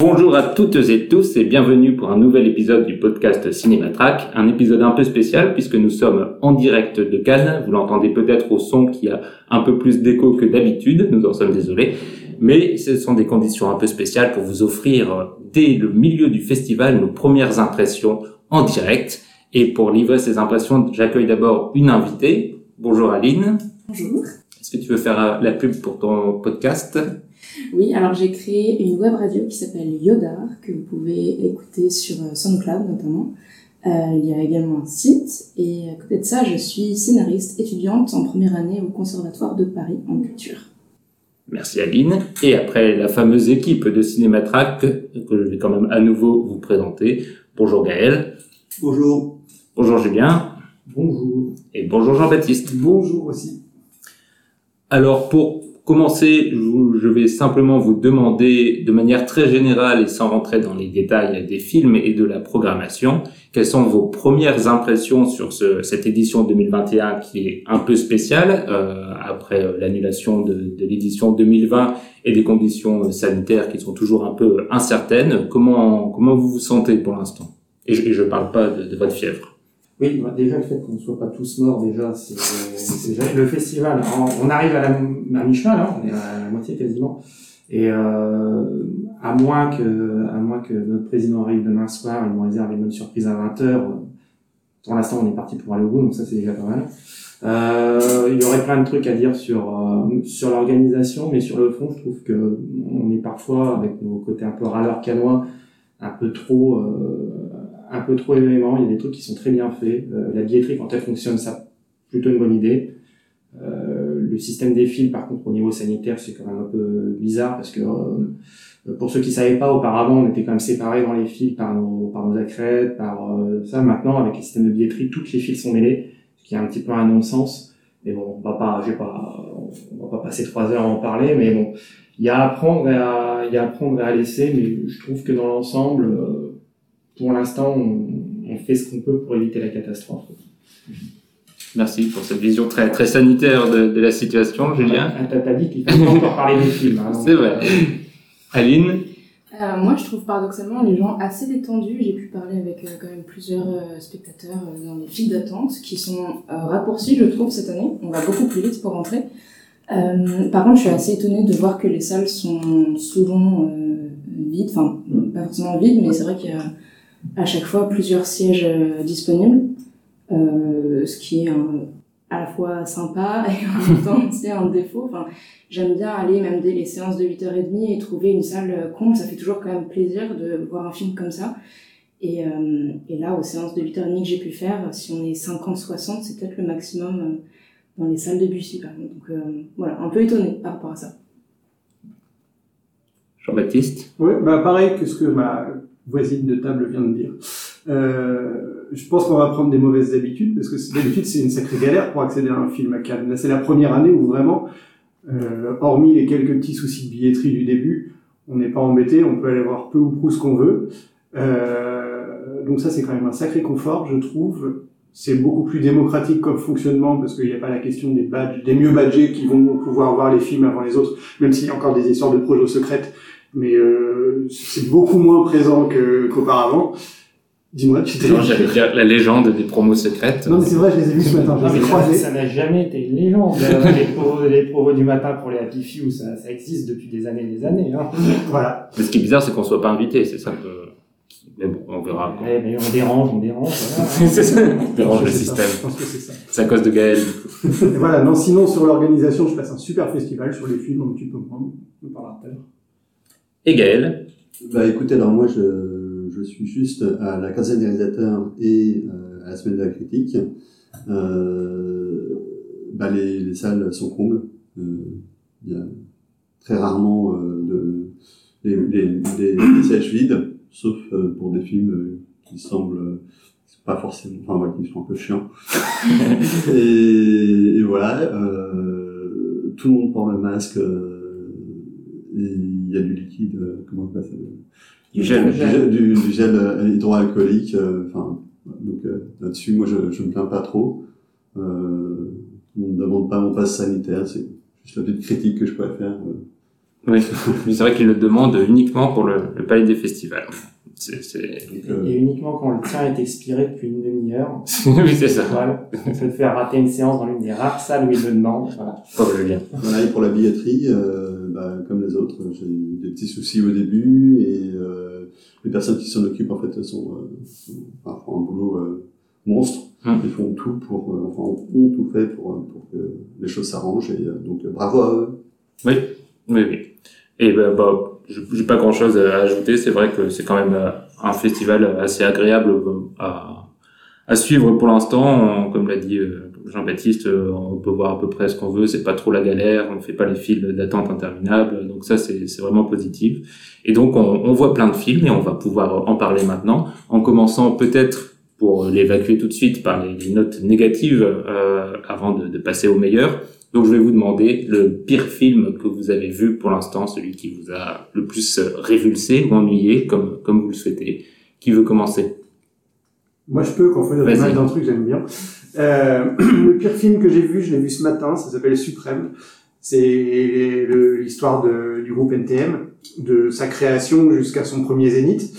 Bonjour à toutes et tous et bienvenue pour un nouvel épisode du podcast Cinématrack, un épisode un peu spécial puisque nous sommes en direct de Cannes, vous l'entendez peut-être au son qui a un peu plus d'écho que d'habitude, nous en sommes désolés, mais ce sont des conditions un peu spéciales pour vous offrir dès le milieu du festival nos premières impressions en direct et pour livrer ces impressions, j'accueille d'abord une invitée. Bonjour Aline. Bonjour. Est-ce que tu veux faire la pub pour ton podcast? Oui, alors j'ai créé une web radio qui s'appelle Yodar, que vous pouvez écouter sur SoundCloud notamment. Euh, il y a également un site, et à côté de ça, je suis scénariste étudiante en première année au Conservatoire de Paris en culture. Merci Aline. Et après la fameuse équipe de Cinématrack, que je vais quand même à nouveau vous présenter. Bonjour Gaël. Bonjour. Bonjour Julien. Bonjour. Et bonjour Jean-Baptiste. Bonjour aussi. Alors pour commencer, je vais simplement vous demander de manière très générale et sans rentrer dans les détails des films et de la programmation, quelles sont vos premières impressions sur ce, cette édition 2021 qui est un peu spéciale euh, après l'annulation de, de l'édition 2020 et des conditions sanitaires qui sont toujours un peu incertaines. Comment, comment vous vous sentez pour l'instant? Et je ne parle pas de votre fièvre. Oui, bah déjà le fait qu'on ne soit pas tous morts, déjà, c'est le festival. On, arrive à la mi-chemin là, on est à la moitié quasiment. Et euh, à moins que à moins que notre président arrive demain soir, il nous réserve une bonne surprise à 20h. Pour l'instant, on est parti pour aller au bout, donc ça c'est déjà pas mal. Euh, il y aurait plein de trucs à dire sur euh, sur l'organisation, mais sur le fond, je trouve que on est parfois avec nos côtés un peu râleurs canois, un peu trop euh, un peu trop éléments. Il y a des trucs qui sont très bien faits. Euh, la billetterie, quand elle fonctionne, ça plutôt une bonne idée. Euh, le système des fils, par contre, au niveau sanitaire, c'est quand même un peu bizarre parce que euh, pour ceux qui savaient pas, auparavant, on était quand même séparés dans les fils par nos, par nos accrètes, par euh, ça. Maintenant, avec les systèmes de billetterie, toutes les fils sont mêlés, ce qui est un petit peu un non-sens. Mais bon, on va pas, j'ai pas, on va pas passer trois heures à en parler, mais bon, il y a à apprendre et à, il y a à apprendre et à laisser, mais je trouve que dans l'ensemble, pour l'instant, on, on, fait ce qu'on peut pour éviter la catastrophe. Merci pour cette vision très, très sanitaire de, de la situation, Julien. Ah, T'as dit qu'il fallait encore parler des films. Hein, C'est vrai. Aline euh, moi, je trouve paradoxalement les gens assez détendus. J'ai pu parler avec euh, quand même plusieurs euh, spectateurs dans les files d'attente qui sont raccourcis, je trouve, cette année. On va beaucoup plus vite pour rentrer. par contre, je suis assez étonnée de voir que les salles sont souvent vides. Enfin, pas forcément vides, mais c'est vrai qu'il y a à chaque fois plusieurs sièges disponibles. Euh, ce qui est un, à la fois sympa et en même temps c'est un défaut. Enfin, j'aime bien aller même dès les séances de 8h30 et trouver une salle compte. Ça fait toujours quand même plaisir de voir un film comme ça. Et, euh, et là, aux séances de 8h30 que j'ai pu faire, si on est 50-60, c'est peut-être le maximum dans les salles de Bussy, par exemple. Donc euh, voilà, un peu étonné par rapport à ça. Jean-Baptiste? Oui, bah pareil que ce que ma voisine de table vient de dire. Euh, je pense qu'on va prendre des mauvaises habitudes parce que d'habitude c'est une sacrée galère pour accéder à un film à Cannes. Là c'est la première année où vraiment, euh, hormis les quelques petits soucis de billetterie du début, on n'est pas embêté, on peut aller voir peu ou prou ce qu'on veut. Euh, donc ça c'est quand même un sacré confort, je trouve. C'est beaucoup plus démocratique comme fonctionnement parce qu'il n'y a pas la question des badges, des mieux badgés qui vont pouvoir voir les films avant les autres, même s'il y a encore des histoires de projets secrètes. Mais euh, c'est beaucoup moins présent qu'auparavant. Dis-moi, tu Non, j'allais dire la légende des promos secrètes. Non, mais c'est vrai, je les ai vus ce matin. Non, mais croisés. ça n'a jamais été une légende. les, promos, les promos du matin pour les Happy Few, ça, ça existe depuis des années et des années. Hein. voilà. Mais ce qui est bizarre, c'est qu'on soit pas invité, c'est ça que... Mais bon, on verra. Ouais, mais on dérange, on dérange. Voilà. c'est ça, on dérange le système. Je pense que c'est ça. C'est à cause de Gaël. voilà, non, sinon, sur l'organisation, je passe un super festival sur les films, donc tu peux prendre, on en parlera tout à l'heure. Et Gaël Bah écoutez, alors moi, je, je suis juste à la quinzaine des réalisateurs et euh, à la semaine de la critique. Euh, bah les, les salles sont combles. Euh, il y a très rarement de, des, des, des, des sièges vides. sauf pour des films qui semblent pas forcément, enfin ouais, qui sont un peu chiants. et, et voilà, euh, tout le monde porte le masque. euh, il y a du liquide, euh, comment on appelle ça Du gel. du, gel- du- du gel, euh, hydroalcoolique. euh, Enfin, donc euh, là-dessus, moi, je, je me plains pas trop. Euh, on ne demande pas mon passe sanitaire, c'est juste la petite critique que je pourrais faire. euh. Oui, mais c'est vrai qu'ils le demandent uniquement pour le, le palais des festivals. C'est, c'est... Et uniquement quand le tien est expiré depuis une demi-heure. oui, c'est ça. Voilà. Ça te fait rater une séance dans l'une des rares salles où ils le demandent. Voilà. Pauvre Julien. Voilà, et pour la billetterie, euh, bah, comme les autres, j'ai eu des petits soucis au début et euh, les personnes qui s'en occupent en fait sont, euh, sont- enfin, font un boulot euh, monstre. Hum. Ils font tout pour, euh, enfin, ont tout fait pour, euh, pour que les choses s'arrangent et euh, donc euh, bravo à eux. Oui, oui, oui. Et ben, bah, je- j'ai pas grand chose à ajouter. C'est vrai que c'est quand même euh, un festival assez agréable euh, à, à suivre pour l'instant. Comme l'a dit euh, Jean-Baptiste, euh, on peut voir à peu près ce qu'on veut. C'est pas trop la galère. On fait pas les files d'attente interminables. Donc ça, c'est vraiment positif. Et donc, on, on voit plein de films et on va pouvoir en parler maintenant, en commençant peut-être pour l'évacuer tout de suite par les, les notes négatives euh, avant de, de passer au meilleur. Donc je vais vous demander le pire film que vous avez vu pour l'instant, celui qui vous a le plus révulsé ou ennuyé, comme, comme vous le souhaitez. Qui veut commencer? Moi, je peux, quand on fait d'un truc, j'aime bien. Euh, le pire film que j'ai vu, je l'ai vu ce matin, ça s'appelle Suprême. C'est l'histoire du groupe NTM, de sa création jusqu'à son premier zénith.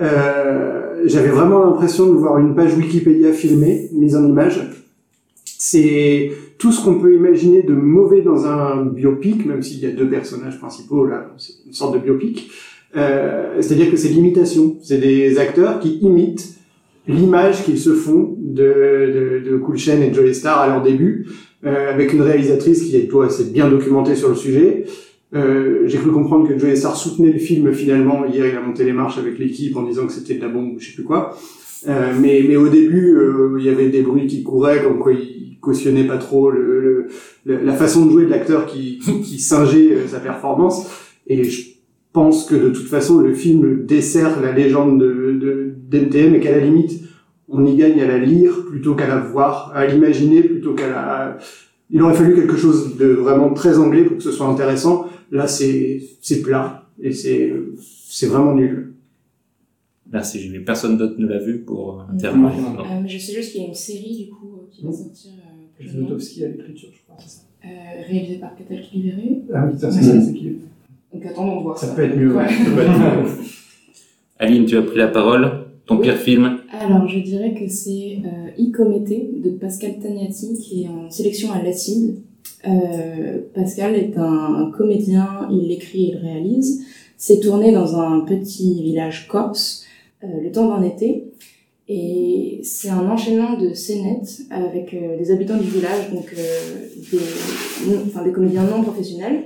Euh, J'avais vraiment l'impression de voir une page Wikipédia filmée, mise en image. C'est tout ce qu'on peut imaginer de mauvais dans un biopic, même s'il y a deux personnages principaux, là, c'est une sorte de biopic. Euh, C'est-à-dire que c'est l'imitation. C'est des acteurs qui imitent l'image qu'ils se font de, de, de Cool Chain et Joey Star à leur début, euh, avec une réalisatrice qui toi s'est bien documentée sur le sujet. Euh, J'ai cru comprendre que Joey Star soutenait le film finalement. Hier, il a monté les marches avec l'équipe en disant que c'était de la bombe ou je sais plus quoi. Euh, mais, mais au début, euh, il y avait des bruits qui couraient, comme quoi il cautionnait pas trop le- le- la façon de jouer de l'acteur qui, qui, qui singeait euh, sa performance. Et je pense que de toute façon, le film dessert la légende de, de, d'NTM et qu'à la limite, on y gagne à la lire plutôt qu'à la voir, à l'imaginer plutôt qu'à la... Il aurait fallu quelque chose de vraiment très anglais pour que ce soit intéressant. Là, c'est, c'est plat et c'est, c'est vraiment nul. Merci Julie. Personne d'autre ne l'a vu pour euh, intervenir. Euh, je sais juste qu'il y a une série du coup euh, qui va sortir euh, Zlotowski à l'écriture, je crois, c'est ça. euh, réalisée par Catal Libéré. Ah oui, c'est ça, c'est qui Donc attendons de voir ça. Ça peut être mieux. Ouais. ouais. Ça peut être mieux. Aline, tu as pris la parole. Ton Oui. pire film Alors, je dirais que c'est euh, Icomété de Pascal Tagnati qui est en sélection à l'Acide. Euh, Pascal est un, comédien, il l'écrit et il réalise. C'est tourné dans un petit village corse euh, le temps d'un été. Et c'est un enchaînement de scénettes avec euh, des habitants du village, donc euh, des, non- enfin, des comédiens non professionnels.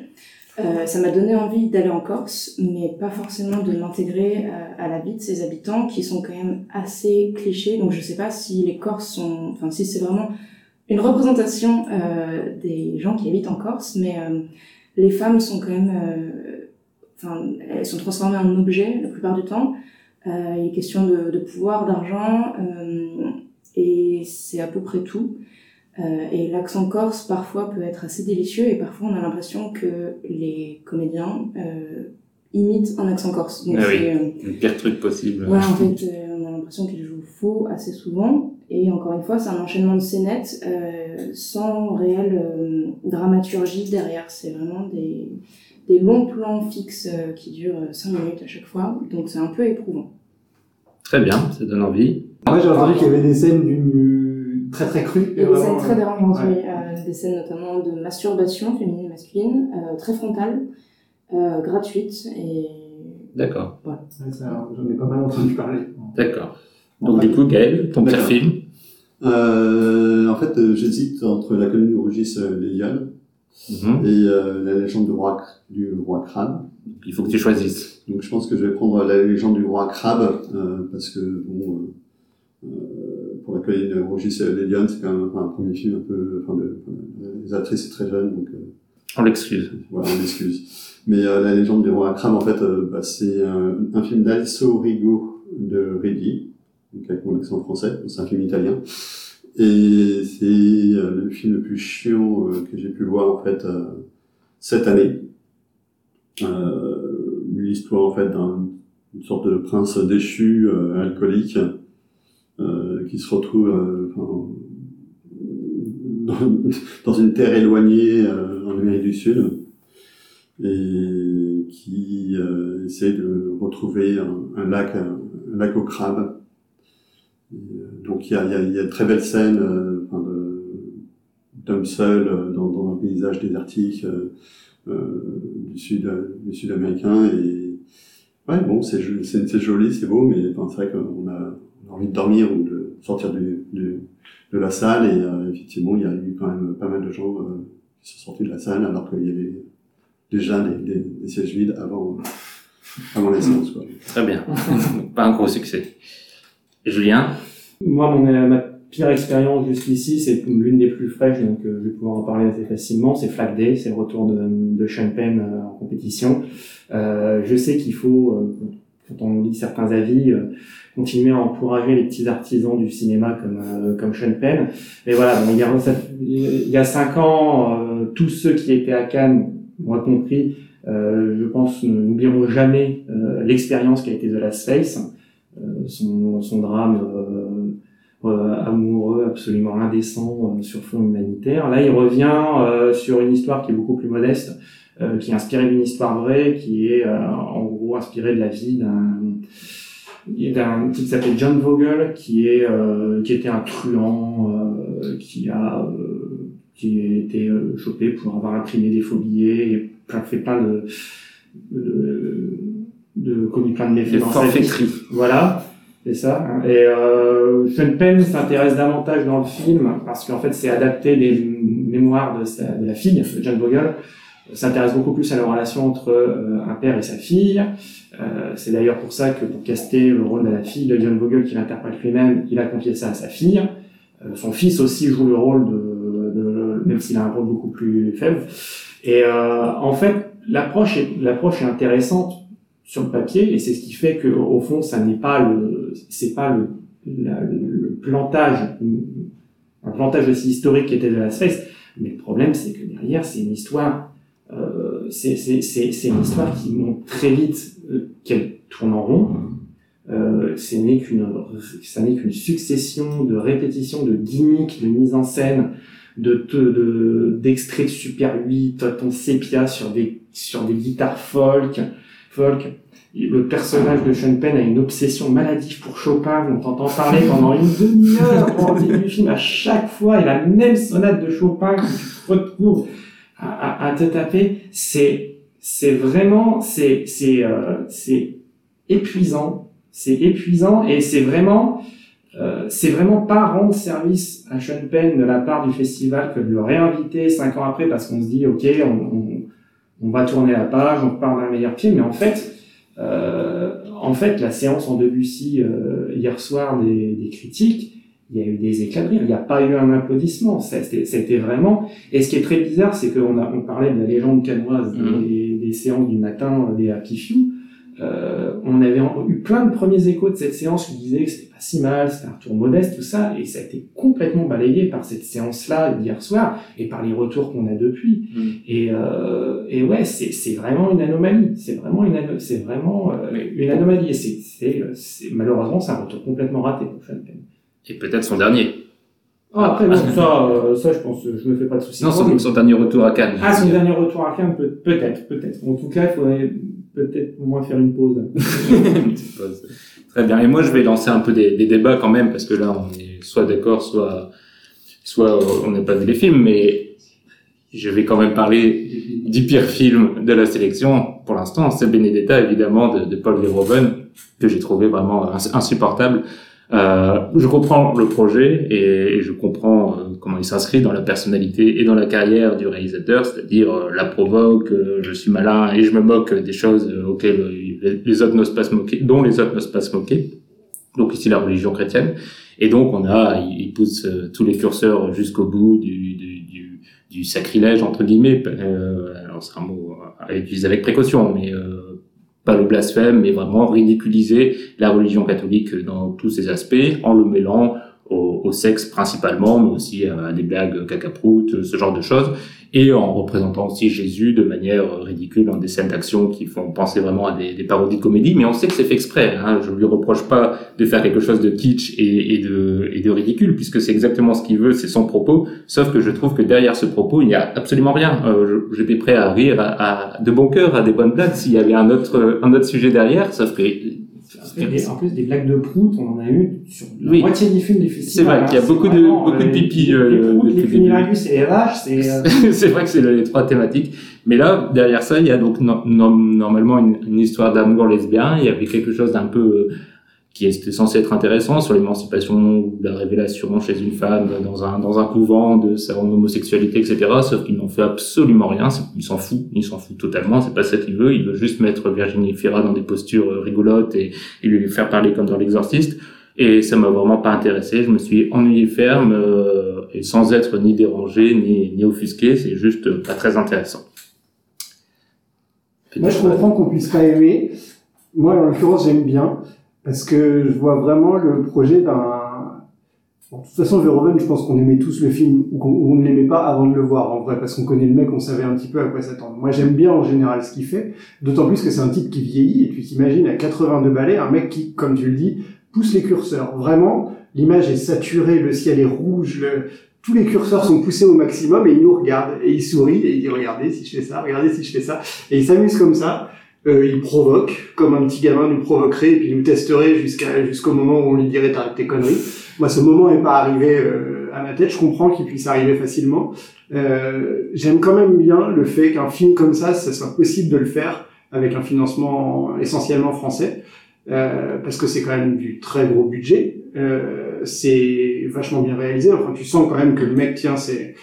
Euh, ça m'a donné envie d'aller en Corse, mais pas forcément de m'intégrer euh, à la vie de ces habitants qui sont quand même assez clichés. Donc je sais pas si les Corses sont, enfin si c'est vraiment une représentation euh, des gens qui habitent en Corse, mais euh, les femmes sont quand même, euh, enfin elles sont transformées en objets la plupart du temps. Il est question de, de pouvoir, d'argent, et c'est à peu près tout. Euh, et l'accent corse parfois peut être assez délicieux et parfois on a l'impression que les comédiens euh, imitent un accent corse. Donc Ah oui, euh, le pire truc possible. Ouais, en fait, euh, on a l'impression qu'ils jouent faux assez souvent. Et encore une fois, c'est un enchaînement de scénettes euh, sans réelle euh, dramaturgie derrière. C'est vraiment des, des longs plans fixes euh, qui durent 5 minutes à chaque fois. Donc c'est un peu éprouvant. Très bien, ça donne envie. Moi, j'ai entendu qu'il y avait des scènes d'une très très a des scènes très dérangeantes, ouais. oui. Euh, des scènes notamment de masturbation féminine et masculine, euh, très frontale, euh, gratuite et D'accord, voilà. Ouais, J'en ai pas mal entendu parler. d'accord. Donc du coup, Gaël, ton pire film Euh, en fait, euh, j'hésite entre la colline où rugissent euh, les lionnes Mhm. et euh, la légende du roi, du roi crabe. Il faut que tu choisisses. Donc je pense que je vais prendre la légende du roi crabe euh, parce que bon, euh, euh, pour la rugissent les lionnes, c'est quand même un premier film un peu, enfin, de, les actrices c'est très jeune donc. euh, On l'excuse. Voilà, on l'excuse. Mais euh, La légende du roi Akram, en fait, euh, bah, c'est un, un film d'Alessio Rigo de Redi, donc avec mon accent français, c'est un film italien. Et c'est le film le plus chiant que j'ai pu voir, en fait, cette année. Euh, L'histoire, en fait, d'un une sorte de prince déchu, euh, alcoolique, qui se retrouve euh, dans, une terre éloignée euh, en Amérique du Sud et qui euh, essaie de retrouver un, lac, un, lac. Et, euh, donc il y a, y, a, y a de très belles scènes euh, enfin, d'hommes seuls euh, dans, dans un paysage désertique euh, euh, du sud du sud américain et ouais bon c'est jo- c'est c'est joli c'est beau mais c'est vrai qu'on a, on a envie de dormir ou de sortir du, du- de la salle et euh, effectivement il y a eu quand même pas mal de gens euh, qui sont sortis de la salle alors qu'il y avait déjà des, des, des sièges vides avant avant la séance quoi. Très bien. Pas un gros succès. Julien? Moi, mon, euh, ma pire expérience jusqu'ici, c'est l'une des plus fraîches, donc euh, je vais pouvoir en parler assez facilement. C'est Flag Day, c'est le retour de, de Sean Penn euh, en compétition. Euh, je sais qu'il faut, euh, quand on lit certains avis, euh, continuer à encourager les petits artisans du cinéma comme euh, comme Sean Penn. Mais voilà, bon, il, y a, il y a cinq ans, euh, tous ceux qui étaient à Cannes, moi compris, euh, je pense, n'oublieront jamais euh, l'expérience qui a été The Last Face, euh, son, son drame euh, amoureux absolument indécent sur fond humanitaire. Là, il revient sur une histoire qui est beaucoup plus modeste, qui est inspirée d'une histoire vraie, qui est en gros inspirée de la vie d'un d'un type qui s'appelle John Vogel, qui est euh, qui était un truand, euh, qui a euh, qui a été chopé pour avoir imprimé des faux billets et plein, fait plein de de, de commis plein de méfaits dans sa vie. Voilà, c'est ça. hein. Et euh, Sean Penn s'intéresse davantage dans le film parce qu'en fait c'est adapté des mémoires de, sa, de la fille, de John Vogel, s'intéresse beaucoup plus à la relation entre euh, un père et sa fille. Euh, c'est d'ailleurs pour ça que pour caster le rôle de la fille de John Vogel qu'il interprète lui-même, il a confié ça à sa fille. Euh, son fils aussi joue le rôle de, de même s'il a un rôle beaucoup plus faible. Et euh, en fait, l'approche est, l'approche est intéressante sur le papier et c'est ce qui fait que au fond, ça n'est pas le, c'est pas le, la- le plantage, un plantage aussi historique qui était de la Space. Mais le problème, c'est que derrière, c'est une histoire c'est une histoire qui montre très vite euh, qu'elle tourne en rond. Euh, ce n'est qu'une, ça n'est qu'une succession de répétitions, de gimmicks, de mise en scène, de, d'extraits de Super 8, ton sépia sur des sur des guitares folk, Le personnage de Sean Penn a une obsession maladive pour Chopin, on t'entend parler pendant une demi-heure au début du film à chaque fois, et la même sonate de Chopin que tu retrouves à, à, à te taper, c'est c'est vraiment c'est c'est euh, c'est épuisant, c'est épuisant et c'est vraiment euh, c'est vraiment pas rendre service à Sean Penn de la part du festival que de le réinviter cinq ans après parce qu'on se dit ok on, on, on va tourner la page, on repart d'un meilleur pied, mais en fait euh, en fait la séance en Debussy euh, hier soir des, des critiques il y a eu des éclats de rire, il n'y a pas eu un applaudissement, c'était c'était vraiment et ce qui est très bizarre, c'est qu'on on parlait de la légende canoise des, des séances du matin euh, des Happy Few. Euh, on avait eu plein de premiers échos de cette séance qui disaient que c'était pas si mal, c'était un retour modeste, tout ça, et ça a été complètement balayé par cette séance-là d'hier soir et par les retours qu'on a depuis. Et, euh, et ouais, c'est vraiment une anomalie. C'est vraiment une c'est vraiment euh, une anomalie. Et c'est c'est malheureusement c'est un retour complètement raté pour. Et peut-être son dernier. Ah, après, bon, ça, euh, ça, je pense, je me fais pas de soucis. Non, son, son dernier retour à Cannes. Ah, son dernier retour à Cannes, peut- peut-être, peut-être. En tout cas, il faudrait peut-être au moins faire une pause. Une petite pause. Très bien. Et moi, je vais lancer un peu des, des débats quand même, parce que là, on est soit d'accord, soit, soit on n'a pas vu les films, mais je vais quand même parler du pire film de la sélection. Pour l'instant, c'est Benedetta, évidemment, de, de Paul Verhoeven, que j'ai trouvé vraiment ins- insupportable. Euh, je comprends le projet et, je comprends euh, comment il s'inscrit dans la personnalité et dans la carrière du réalisateur, c'est-à-dire euh, la provoque, euh, je suis malin et je me moque des choses euh, auxquelles les- autres n'osent pas se moquer, dont les autres n'osent pas se moquer. Donc ici la religion chrétienne. Et donc on a, il il pousse tous les curseurs jusqu'au bout du, du, du, du sacrilège entre guillemets. Alors c'est un mot à utiliser avec précaution, mais pas le blasphème, mais vraiment ridiculiser la religion catholique dans tous ses aspects en le mêlant au, au sexe principalement, mais aussi à des blagues cacaproutes, ce genre de choses et en représentant aussi Jésus de manière ridicule dans des scènes d'action qui font penser vraiment à des, parodies de comédie, mais on sait que c'est fait exprès. Hein. Je lui reproche pas de faire quelque chose de kitsch et, et de, et de ridicule, puisque c'est exactement ce qu'il veut, c'est son propos. Sauf que je trouve que derrière ce propos, il n'y a absolument rien. Euh, J'étais prêt à rire à, à, de bon cœur à des bonnes blagues s'il y avait un autre, un autre sujet derrière, sauf que en plus, des blagues de prout, on en a eu sur la oui. moitié du film du festival. C'est vrai qu'il y a beaucoup de, beaucoup de pipi. Les, les proutes, les et les vaches, c'est... c'est vrai que c'est les trois thématiques. Mais là, derrière ça, il y a donc no normalement une, une histoire d'amour lesbien. Il y avait quelque chose d'un peu qui était censé être intéressant sur l'émancipation ou la révélation chez une femme dans un dans un couvent de sa homosexualité etc sauf qu'il n'en fait absolument rien. Il s'en fout. Il s'en fout totalement. C'est pas ça qu'il veut. Il veut juste mettre Virginie Fira dans des postures rigolotes et, et lui faire parler comme dans l'exorciste. Et ça m'a vraiment pas intéressé. Je me suis ennuyé ferme euh, et sans être ni dérangé ni ni offusqué. C'est juste pas très intéressant. Moi je comprends qu'on puisse pas aimer. Moi en l'occurrence j'aime bien parce que je vois vraiment le projet d'un... De toute façon, Verhoeven, je pense qu'on aimait tous le film, ou qu'on ne l'aimait pas avant de le voir, en vrai, parce qu'on connaît le mec, on savait un petit peu à quoi s'attendre. Moi, j'aime bien en général ce qu'il fait, d'autant plus que c'est un type qui vieillit, et tu t'imagines à 82 balais, un mec qui, comme tu le dis, pousse les curseurs. Vraiment, l'image est saturée, le ciel est rouge, le... tous les curseurs sont poussés au maximum, et il nous regarde, et il sourit, et il dit, regardez si je fais ça, regardez si je fais ça, et il s'amuse comme ça euh, il provoque, comme un petit gamin nous provoquerait, et puis nous testerait jusqu'à jusqu'au moment où on lui dirait t'arrêtes tes conneries. Moi, ce moment n'est pas arrivé euh, à ma tête. Je comprends qu'il puisse arriver facilement. Euh, J'aime quand même bien le fait qu'un film comme ça, ça soit possible de le faire avec un financement essentiellement français, euh, parce que c'est quand même du très gros budget. Euh, c'est vachement bien réalisé. Enfin, tu sens quand même que le mec tient ses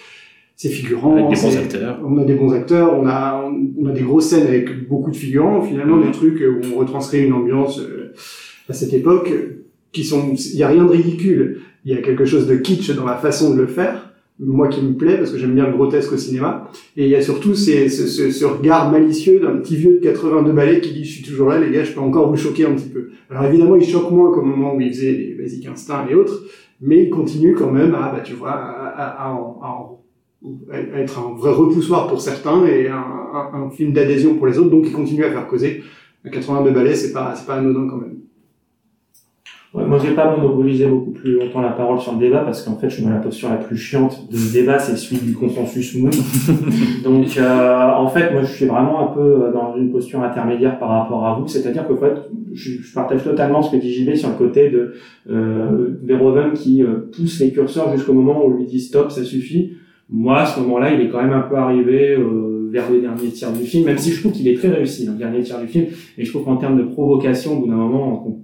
c'est figurants. Avec des bons acteurs. On a des bons acteurs, on a, on a des grosses scènes avec beaucoup de figurants, finalement, des trucs où on retranscrit une ambiance euh, à cette époque qui sont, il y a rien de ridicule. Il y a quelque chose de kitsch dans la façon de le faire. Moi qui me plaît parce que j'aime bien le grotesque au cinéma. Et il y a surtout ces, ce, ce, ce, regard malicieux d'un petit vieux de 82 balais qui dit je suis toujours là les gars, je peux encore vous choquer un petit peu. Alors évidemment il choque moins qu'au moment où il faisait les Basic Instincts et autres, mais il continue quand même à, bah tu vois, à, à, à, à être un vrai repoussoir pour certains et un, un, un film d'adhésion pour les autres, donc il continue à faire causer. À 82 balais, c'est pas, c'est pas anodin quand même. Ouais, moi, je vais pas monopoliser beaucoup plus longtemps la parole sur le débat parce qu'en fait, je suis dans la posture la plus chiante de ce débat, c'est celui du consensus mou. Donc, euh, en fait, moi, je suis vraiment un peu dans une posture intermédiaire par rapport à vous, c'est-à-dire que en fait, je, je, partage totalement ce que dit JB sur le côté de euh, Verhoeven qui euh, pousse les curseurs jusqu'au moment où on lui dit stop, ça suffit moi, à ce moment-là, il est quand même un peu arrivé euh, vers le dernier tiers du film, même si je trouve qu'il est très réussi dans le dernier tiers du film. Et je trouve qu'en termes de provocation, au bout d'un moment, on,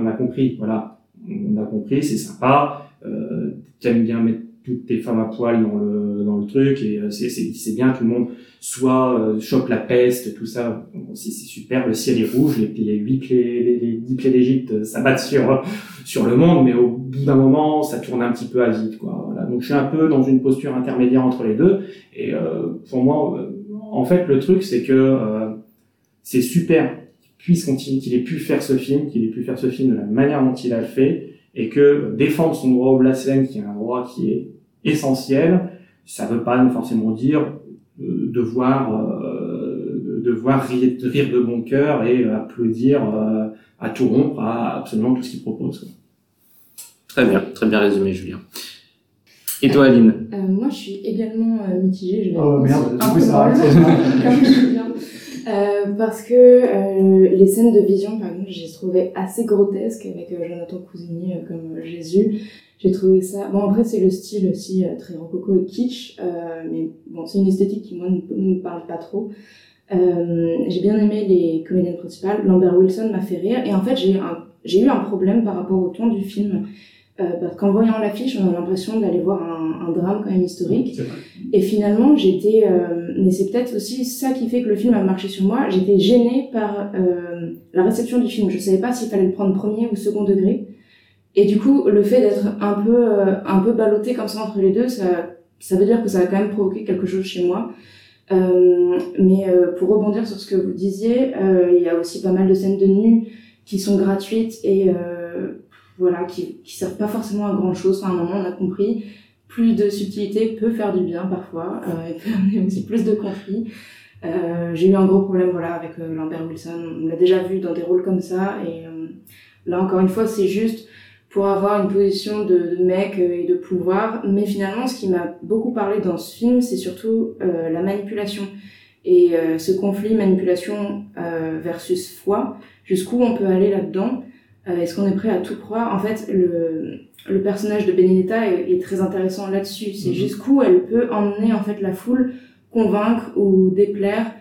on, a, compris. Voilà, on a compris, c'est sympa. Euh, T'aimes bien mettre toutes tes femmes à poil dans le dans le truc et euh, c'est bien tout le monde soit euh, chope la peste tout ça. C'est super. Le ciel est rouge les, les huit plaies les, dix plaies d'Égypte s'abattent sur sur le monde mais au bout d'un moment ça tourne un petit peu à vide quoi. Voilà. Donc je suis un peu dans une posture intermédiaire entre les deux et euh, pour moi euh, en fait le truc c'est que c'est super puisqu'il qu'il ait pu faire ce film qu'il ait pu faire ce film de la manière dont il a fait et que défendre son droit au blasphème qui est un droit qui est essentiel. Ça veut pas forcément dire euh, devoir euh, devoir rire, rire, de bon cœur et applaudir euh, à tout rompre à absolument tout ce qu'il propose. Très bien, très bien résumé, Julien. Et toi, Aline? Euh, Moi, je suis également euh, mitigée. Je vais oh merde, du coup, ça euh, parce que euh, les scènes de vision, par exemple, j'ai trouvé assez grotesques avec Jonathan Cousini comme Jésus. J'ai trouvé ça. Bon, après, c'est le style aussi euh, très rococo et kitsch, euh, mais bon, c'est une esthétique qui, moi, ne me parle pas trop. Euh, j'ai bien aimé les comédiennes principales. Lambert Wilson m'a fait rire. Et en fait, j'ai j'ai eu un problème par rapport au ton du film. Euh, parce qu'en voyant l'affiche, on a l'impression d'aller voir un, un, drame quand même historique. Et finalement, j'étais, euh, mais c'est peut-être aussi ça qui fait que le film a marché sur moi. J'étais gênée par euh, la réception du film. Je savais pas s'il fallait le prendre premier ou second degré. Et du coup, le fait d'être un peu, euh, un peu ballotté comme ça entre les deux, ça, ça veut dire que ça a quand même provoqué quelque chose chez moi. Euh, mais euh, pour rebondir sur ce que vous disiez, euh, il y a aussi pas mal de scènes de nu qui sont gratuites et voilà, qui, qui servent pas forcément à grand chose. Enfin, à un moment, on a compris, plus de subtilité peut faire du bien parfois, et peut amener aussi plus de conflits. J'ai eu un gros problème voilà avec Lambert Wilson. On l'a déjà vu dans des rôles comme ça et là encore une fois, c'est juste pour avoir une position de, de, mec euh, et de pouvoir. Mais finalement, ce qui m'a beaucoup parlé dans ce film, c'est surtout euh, la manipulation. Et euh, ce conflit manipulation euh, versus foi, jusqu'où on peut aller là-dedans euh, Est-ce qu'on est prêt à tout croire? En fait, le, le personnage de Benedetta est, est très intéressant là-dessus. C'est mhm. jusqu'où elle peut emmener en fait la foule, convaincre ou déplaire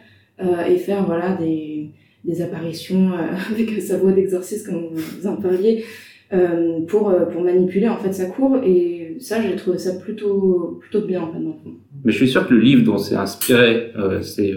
et faire voilà des, des apparitions avec sa voix d'exorciste comme vous en parliez. Euh, pour, euh, pour manipuler en fait sa cour et ça j'ai trouvé ça plutôt plutôt bien en fait Mais je suis sûr que le livre dont c'est inspiré, euh, c'est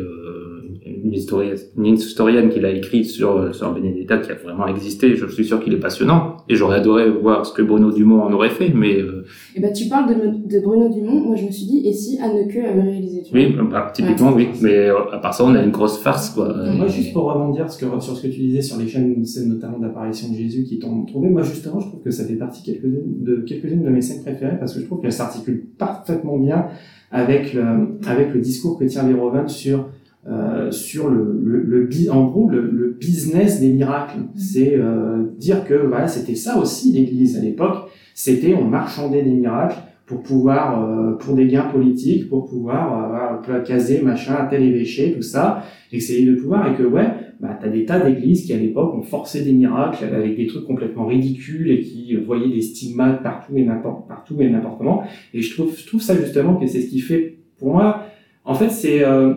une historienne, une historienne qui l'a écrit sur, sur Benedetta qui a vraiment existé. Je suis sûr qu'il est passionnant et j'aurais adoré voir ce que Bruno Dumont en aurait fait, mais. Euh... Et eh ben, tu parles de, de, Bruno Dumont. Moi, je me suis dit, et si Anneke avait réalisé tu Oui, bah, typiquement, oui. Mais euh, à part ça, on a une grosse farce, quoi. Moi, juste pour rebondir sur ce que tu disais sur les chaînes, scènes notamment d'apparition de Jésus qui t'ont trouvé, moi, justement, je trouve que ça fait partie quelques-unes de, quelques-unes de mes scènes préférées parce que je trouve qu'elles s'articulent parfaitement bien avec le, avec le discours que tient Verhoeven sur euh, sur le, le, le, en gros le, le, business des miracles. Mm. C'est euh, dire que voilà, c'était ça aussi l'Église à l'époque. C'était on marchandait des miracles pour pouvoir, euh, pour des gains politiques, pour pouvoir euh, caser machin à tel évêché, tout ça, essayer de pouvoir et que ouais, bah t'as des tas d'églises qui à l'époque ont forcé des miracles avec des trucs complètement ridicules et qui voyaient des stigmates partout et n'importe partout et n'importe comment. Et je trouve, je trouve ça justement que c'est ce qui fait pour moi. En fait, c'est euh,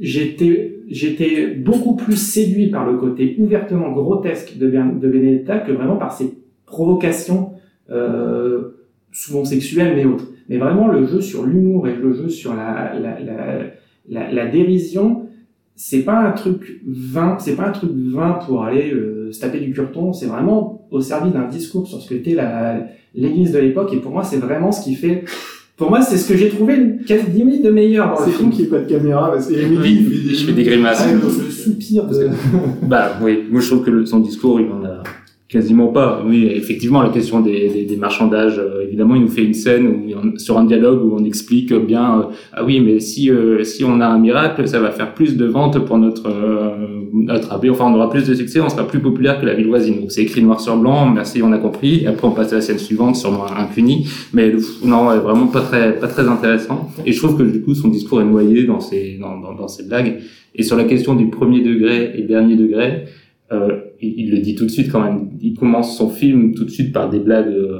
j'étais j'étais beaucoup plus séduit par le côté ouvertement grotesque de, de Benedetta que vraiment par ses provocations euh, souvent sexuelles mais autres. Mais vraiment le jeu sur l'humour et le jeu sur la la, la, la, dérision, c'est pas un truc vain, c'est pas un truc vain pour aller euh, se taper du curton, c'est vraiment au service d'un discours sur ce que était l'Église de l'époque et pour moi c'est vraiment ce qui fait pour moi, c'est ce que j'ai trouvé 10 minutes de meilleur C'est fou qu'il n'y ait pas de caméra, parce qu'il oui, je fais des grimaces. Ah, le soupir de... bah oui, moi je trouve que son discours, il en a Quasiment pas. Oui, effectivement, la question des, des, des marchandages, euh, évidemment, il nous fait une scène où, sur un dialogue où on explique bien, euh, ah oui, mais si euh, si on a un miracle, ça va faire plus de ventes pour notre notre abbé. Enfin, on aura plus de succès, on sera plus populaire que la ville voisine. Donc c'est écrit noir sur blanc. Merci, on a compris. Et après, on passe à la scène suivante, sûrement impuni. Mais non, vraiment pas très pas très intéressant. Et je trouve que du coup, son discours est noyé dans ses dans, dans, dans blagues. Et sur la question du premier degré et dernier degré. Euh, il, le dit tout de suite quand même. Il commence son film tout de suite par des blagues. Euh,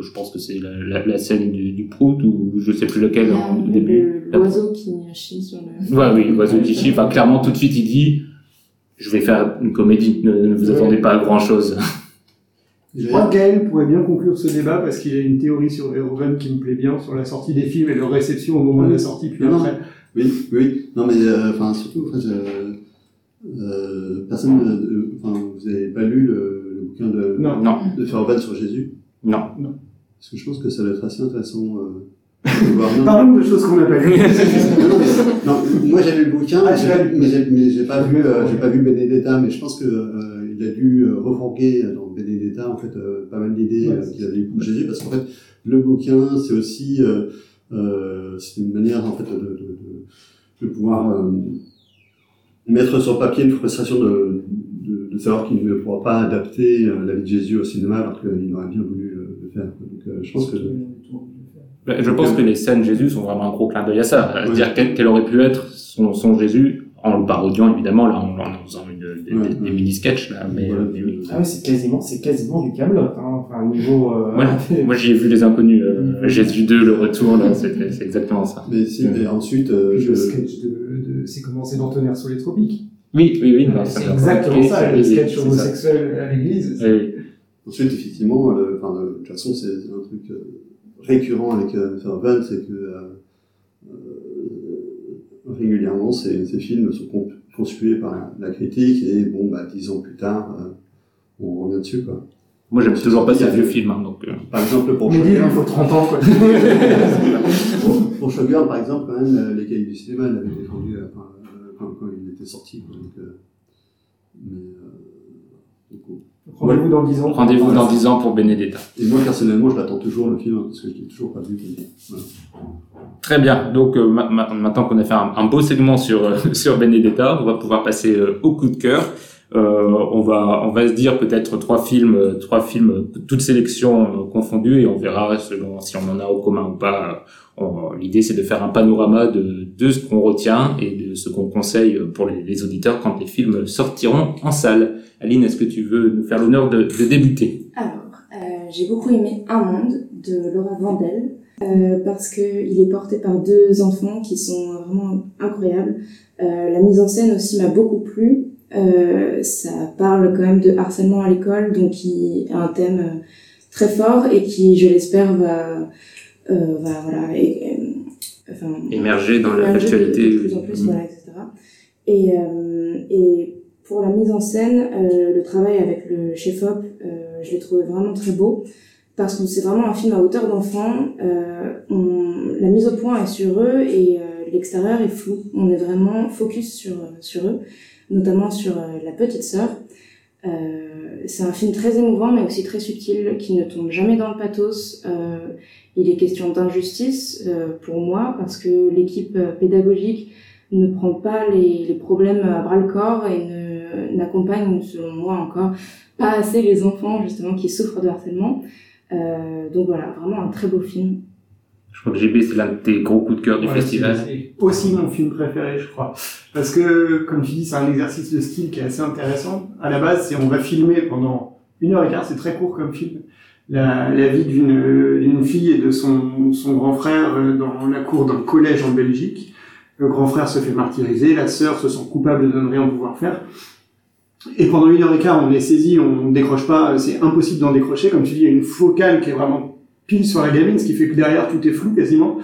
je pense que c'est la, la, la, scène du, du, prout ou je sais plus lequel au début. L'oiseau qui chie sur le. Ouais, oui, l'oiseau qui chie. Enfin, clairement, tout de suite, il dit je vais faire une comédie. Ne, vous attendez pas à grand chose. Je crois que Gaël pourrait bien conclure ce débat parce qu'il a une théorie sur Verhoeven qui me plaît bien sur la sortie des films et leur réception au moment de la sortie puis après. Oui, oui. Non, mais euh, enfin surtout, en fait, euh, personne, enfin, vous avez pas lu le, le bouquin de, non. non. de sur Jésus? Non. non. Parce que je pense que ça va être assez intéressant. Euh, Parlons de choses qu'on n'a pas lues. non, moi j'ai lu le bouquin, ah, mais j'ai pas vu, euh, j'ai pas vu Benedetta, mais je pense que euh, il a dû euh, refourguer dans Benedetta en fait euh, pas mal d'idées ouais, qu'il avait eu pour Jésus, parce qu'en fait le bouquin c'est aussi c'est une manière en fait de, de, de, de pouvoir mettre sur papier une frustration de, de, savoir qu'il ne pourra pas adapter euh, la vie de Jésus au cinéma alors qu'il aurait bien voulu le faire. Donc euh, je pense que... Ben, je pense que les scènes Jésus sont vraiment un gros clin d'œil à ça. À dire quel, aurait pu être son, son Jésus en le parodiant évidemment là en, en faisant une, des, ouais, des, des mini sketchs là mais, voilà. mais oui. ah oui c'est quasiment c'est quasiment du Camelot hein. enfin niveau euh... ouais. moi j'ai vu les inconnus euh, Jésus 2 le retour là c'est c'est exactement ça mais si ensuite euh, je... le sketch de, de c'est commencé d'en tenir sur les tropiques oui oui oui c'est exactement ça le sketch homosexuel à l'église oui. ensuite effectivement le, enfin, de toute façon c'est un truc euh, récurrent avec euh, c'est que euh, régulièrement, ces, ces, films sont conspués par la, la, critique et bon, bah, dix ans plus tard, euh, on revient dessus, quoi. Moi, j'aime toujours pas ces vieux films, hein, donc. Euh... par exemple, pour Mais il faut 30 ans, quoi. pour, pour par exemple, quand même, euh, les cahiers du cinéma l'avaient défendu sorti. quoi. Donc, euh, mais, euh, du coup, Rendez-vous dans 10 ans. Rendez-vous dans 10 ans pour Benedetta. Et moi, personnellement, je l'attends toujours, le film, parce que je l'ai toujours pas vu. Voilà. Très bien. Donc euh, ma- ma- maintenant qu'on a fait un, un beau segment sur euh, sur Benedetta, on va pouvoir passer euh, au coup de cœur. Euh, on va on va se dire peut-être trois films, trois films, toutes sélections euh, confondues, et on verra selon si on en a au commun ou pas. Euh, L'idée c'est de faire un panorama de de ce qu'on retient et de ce qu'on conseille pour les, auditeurs quand les films sortiront en salle. Aline, est-ce que tu veux nous faire l'honneur de, de débuter? Alors, j'ai beaucoup aimé Un Monde de Laura Vandel euh, parce que il est porté par deux enfants qui sont vraiment incroyables. Euh, la mise en scène aussi m'a beaucoup plu. Euh, ça parle quand même de harcèlement à l'école, donc qui est un thème euh, très fort et qui, je l'espère, va, euh, va voilà, et- et- enfin, Émerger dans émerger l'actualité. de plus en plus, Mhm. voilà, etc. Et, euh, et pour la mise en scène, le travail avec le chef-op, euh, je l'ai trouvé vraiment très beau parce que c'est vraiment un film à hauteur d'enfant. On- la mise au point est sur eux et l'extérieur est flou. On est vraiment focus sur, sur eux, notamment sur euh, la petite sœur. Euh, c'est un film très émouvant mais aussi très subtil qui ne tombe jamais dans le pathos. Euh, il est question d'injustice pour moi parce que l'équipe pédagogique ne prend pas les, problèmes à bras le corps et ne n'accompagne selon moi encore pas assez les enfants justement qui souffrent de harcèlement. Donc voilà, vraiment un très beau film. Je crois que GB c'est l'un de tes gros coups de cœur du Ouais, festival. c'est- aussi mon film préféré, je crois. Parce que, comme tu dis, c'est un exercice de style qui est assez intéressant. À la base, c'est on va filmer pendant une heure et quart, c'est très court comme film. La, la vie d'une d'une fille et de son, son grand frère euh, dans la cour d'un collège en Belgique. Le grand frère se fait martyriser, la sœur se sent coupable de ne rien pouvoir faire. Et pendant une heure et quart, on est saisi, on ne décroche pas, c'est impossible d'en décrocher. Comme tu dis, il y a une focale qui est vraiment pile sur la gamine, ce qui fait que derrière tout est flou quasiment.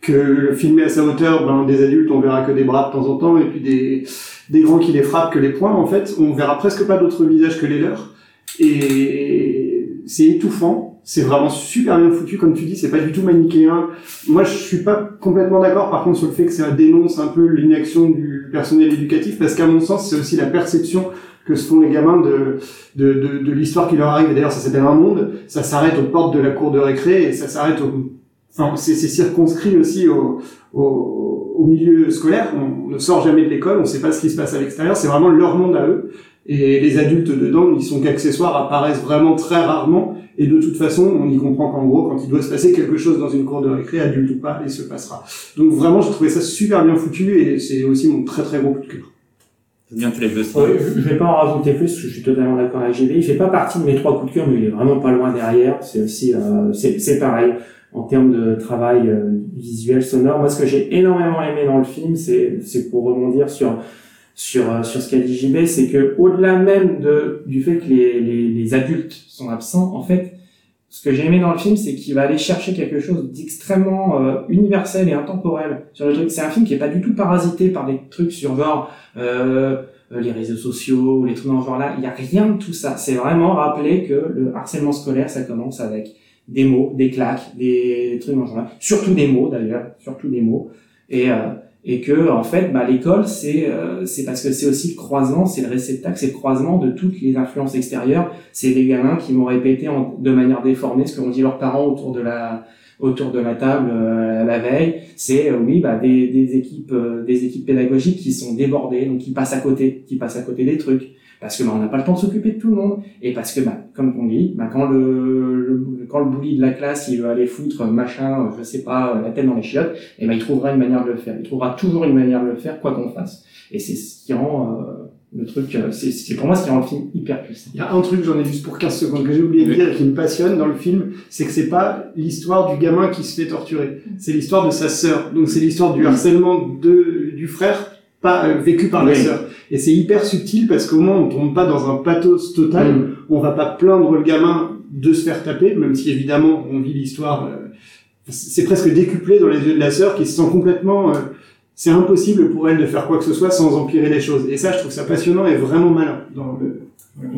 Que filmé à sa hauteur, ben, des adultes, on verra que des bras de temps en temps, et puis des, des grands qui les frappent que les poings. En fait, on verra presque pas d'autres visages que les leurs. Et c'est étouffant. C'est vraiment super bien foutu, comme tu dis, c'est pas du tout manichéen. Moi, je suis pas complètement d'accord, par contre, sur le fait que ça dénonce un peu l'inaction du personnel éducatif, parce qu'à mon sens, c'est aussi la perception que se font les gamins de, de, de, de l'histoire qui leur arrive. D'ailleurs, ça s'appelle un monde. Ça s'arrête aux portes de la cour de récré et ça s'arrête au, enfin, c'est, circonscrit aussi au, au, au milieu scolaire. On ne sort jamais de l'école, on sait pas ce qui se passe à l'extérieur. C'est vraiment leur monde à eux. Et les adultes dedans, ils sont qu'accessoires, apparaissent vraiment très rarement. Et de toute façon, on y comprend qu'en gros, quand il doit se passer quelque chose dans une cour de récré, adulte ou pas, il se passera. Donc vraiment, j'ai trouvé ça super bien foutu et c'est aussi mon très très gros coup de cœur. Bien, tu l'as vu aussi. Ouais, je vais pas en rajouter plus, parce que je suis totalement d'accord avec GB. Il fait pas partie de mes trois coups de cœur, mais il est vraiment pas loin derrière. C'est aussi, euh, c'est c'est pareil en termes de travail euh, visuel, sonore. Moi, ce que j'ai énormément aimé dans le film, c'est c'est pour rebondir sur sur euh, sur ce qu'a dit JB, c'est que au-delà même de du fait que les, les les adultes sont absents, en fait, ce que j'ai aimé dans le film, c'est qu'il va aller chercher quelque chose d'extrêmement euh, universel et intemporel sur le truc. C'est un film qui est pas du tout parasité par des trucs sur genre euh, euh, les réseaux sociaux ou les trucs dans ce genre-là. Il y a rien de tout ça. C'est vraiment rappeler que le harcèlement scolaire, ça commence avec des mots, des claques, des, trucs dans ce genre-là. Surtout des mots d'ailleurs, surtout des mots. Et euh, et que en fait bah, l'école c'est euh, c'est parce que c'est aussi le croisement c'est le réceptacle c'est le croisement de toutes les influences extérieures. C'est des gamins qui vont répéter en, de manière déformée ce que ont dit leurs parents autour de la autour de la table euh, la veille. C'est euh, oui bah des, des équipes euh, des équipes pédagogiques qui sont débordées donc qui passent à côté qui passent à côté des trucs parce que bah, on n'a pas le temps de s'occuper de tout le monde. Et parce que bah, comme on dit bah, quand le, le quand le bully de la classe il veut aller foutre machin je sais pas la tête dans les chiottes et ben il trouvera une manière de le faire. Il trouvera toujours une manière de le faire quoi qu'on fasse. Et c'est ce qui rend euh, le truc euh, c'est c'est pour moi ce qui rend le film hyper puissant. Il y a un truc, j'en ai juste pour 15 secondes, que j'ai oublié de dire et qui me passionne dans le film, c'est que c'est pas l'histoire du gamin qui se fait torturer. C'est l'histoire de sa sœur. Donc c'est l'histoire du harcèlement de, du frère, pas euh, vécu par la sœur. Et c'est hyper subtil parce qu'au moins on tombe pas dans un pathos total. Mm. On va pas plaindre le gamin de se faire taper, même si évidemment on vit l'histoire. euh, c'est presque décuplé dans les yeux de la sœur qui se sent complètement. euh, c'est impossible pour elle de faire quoi que ce soit sans empirer les choses. Et ça, je trouve ça passionnant et vraiment malin dans le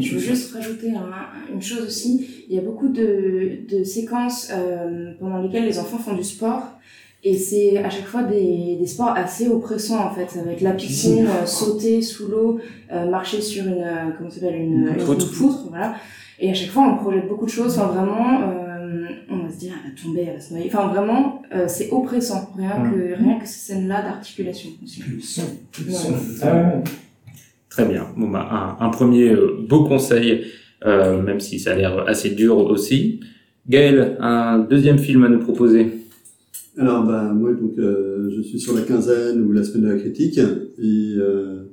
Je veux juste rajouter un- une chose aussi. Il y a beaucoup de, de séquences euh, pendant lesquelles les enfants font du sport. Et c'est à chaque fois des, des sports assez oppressants en fait. Ça va être la piscine, euh, sauter sous l'eau, euh, marcher sur une, euh, comment ça s'appelle, une, Une une poutre. voilà. Et à chaque fois on projette beaucoup de choses. Enfin vraiment, euh, on va se dire elle va tomber, elle va se noyer. Enfin vraiment, euh, c'est oppressant. Rien que rien que ces scènes-là d'articulation. Ouais. Très bien. Bon, bah, un, un premier beau conseil, euh, même si ça a l'air assez dur aussi. Gaël, un deuxième film à nous proposer? Alors, bah, moi, donc, euh, je suis sur la quinzaine ou la semaine de la critique. Et euh,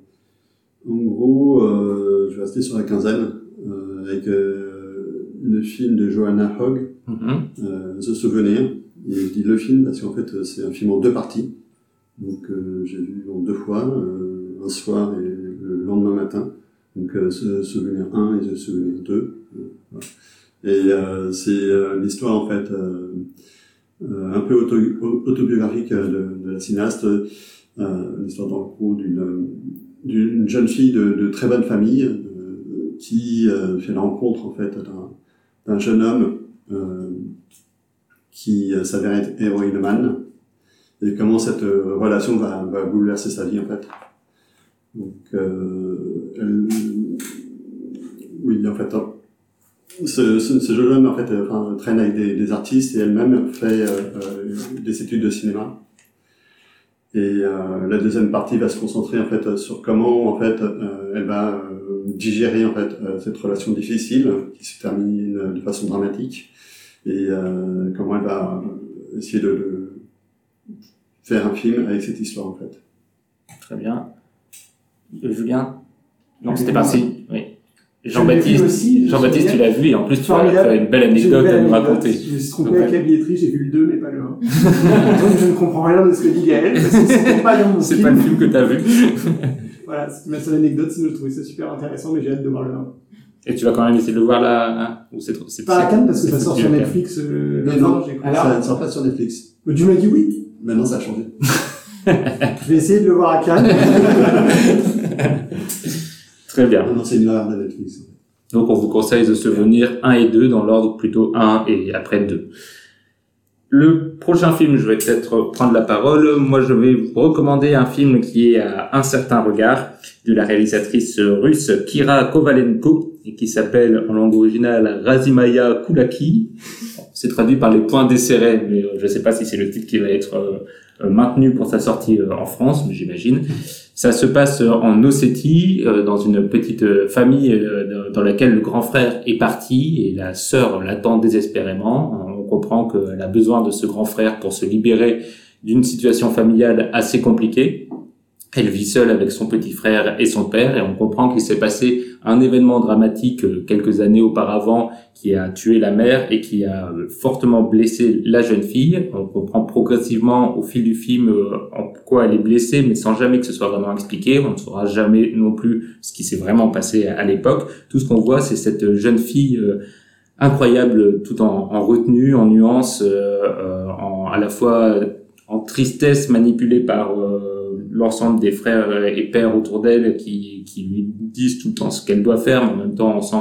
en gros, euh, je vais rester sur la quinzaine euh, avec euh, le film de Joanna Hogg, euh, The Souvenir. Et je dis le film parce qu'en fait, c'est un film en deux parties. Donc, euh, j'ai vu en deux fois, euh, un soir et le lendemain matin. Donc, euh, The Souvenir 1 et The Souvenir 2. Euh, voilà. Et euh, c'est euh, l'histoire, en fait, un peu auto, autobiographique euh, de, la cinéaste, euh, l'histoire dans le gros d'une jeune fille de, très bonne famille euh, qui euh, fait la rencontre en fait d'un jeune homme euh, qui euh, s'avère être héroïnomane et comment cette euh, relation va, bouleverser sa vie en fait. Donc, euh, elle, oui, en fait, ce, ce, ce jeune homme en fait, euh, enfin, traîne avec des, des artistes et elle-même fait euh, euh, des études de cinéma. Et euh, la deuxième partie va se concentrer en fait sur comment en fait euh, elle va euh, digérer en fait euh, cette relation difficile qui se termine de façon dramatique et euh, comment elle va essayer de, de faire un film avec cette histoire en fait. Très bien. Euh, Julien? Non, c'était parti. Oui. Jean-Baptiste, Jean-Baptiste, je tu l'as vu et en plus tu as une belle anecdote à nous raconter. Je me suis trompé avec la billetterie, j'ai vu le 2 mais pas le 1. Donc je ne comprends rien de ce que dit Gaël, parce que c'était pas dans mon C'est film. pas le film que tu as vu. Voilà, c'est ma seule anecdote, sinon je trouvais ça super intéressant, mais j'ai hâte de voir le 1. Et tu vas quand même essayer de le voir là hein Ou c'est trop c'est- Pas à Cannes parce que ça sort sur. Netflix euh, le non, 20, j'ai cru. ça ne sort pas sur Netflix. Mais tu m'as dit oui. Maintenant ça a changé. Je vais essayer de le voir à Cannes. Très bien. Netflix. Donc on vous conseille de se venir 1 et 2 dans l'ordre plutôt 1 et après 2. Le prochain film, je vais peut-être prendre la parole. Moi, je vais vous recommander un film qui est à un certain regard de la réalisatrice russe Kira Kovalenko et qui s'appelle en langue originale Razimaya Kulaki. C'est traduit par les points desserrés, mais euh, je ne sais pas si c'est le titre qui va être euh, maintenu pour sa sortie euh, en France, mais j'imagine. Ça se passe euh, en Ossétie, euh, dans une petite euh, famille dans laquelle le grand frère est parti et la sœur l'attend désespérément. On comprend qu'elle a besoin de ce grand frère pour se libérer d'une situation familiale assez compliquée. Elle vit seule avec son petit frère et son père et on comprend qu'il s'est passé un événement dramatique euh, quelques années auparavant qui a tué la mère et qui a euh, fortement blessé la jeune fille. On comprend progressivement au fil du film euh, en quoi elle est blessée, mais sans jamais que ce soit vraiment expliqué. On ne saura jamais non plus ce qui s'est vraiment passé à l'époque. Tout ce qu'on voit, c'est cette jeune fille incroyable, tout en, en retenue, en nuance, euh, en, à la fois en tristesse manipulée par euh, l'ensemble des frères et pères autour d'elle qui, qui lui disent tout le temps ce qu'elle doit faire, mais en même temps on sent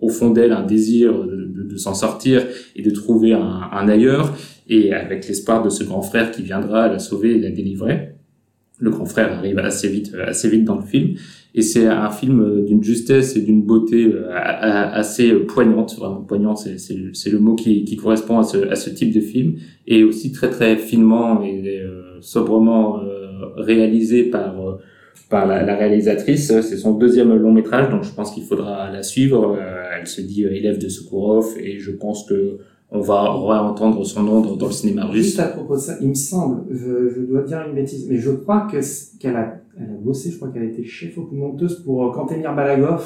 au fond d'elle un désir de, de, s'en sortir et de trouver un, ailleurs, et avec l'espoir de ce grand frère qui viendra la sauver et la délivrer. Le grand frère arrive assez vite, assez vite dans le film, et c'est un film d'une justesse et d'une beauté euh, assez poignante, vraiment poignante, c'est le mot qui, qui correspond à ce, à ce type de film, et aussi très très finement et euh, sobrement euh, réalisé par euh, par la, réalisatrice. C'est son deuxième long métrage, donc je pense qu'il faudra la suivre. Euh, elle se dit euh, élève de Soukourov, et je pense que on va réentendre son nom dans, le cinéma russe. Juste à propos de ça, il me semble, je, je dois dire une bêtise, mais je crois que qu'elle a, elle a bossé, je crois qu'elle a été chef monteuse pour euh, Kantemir Balagov,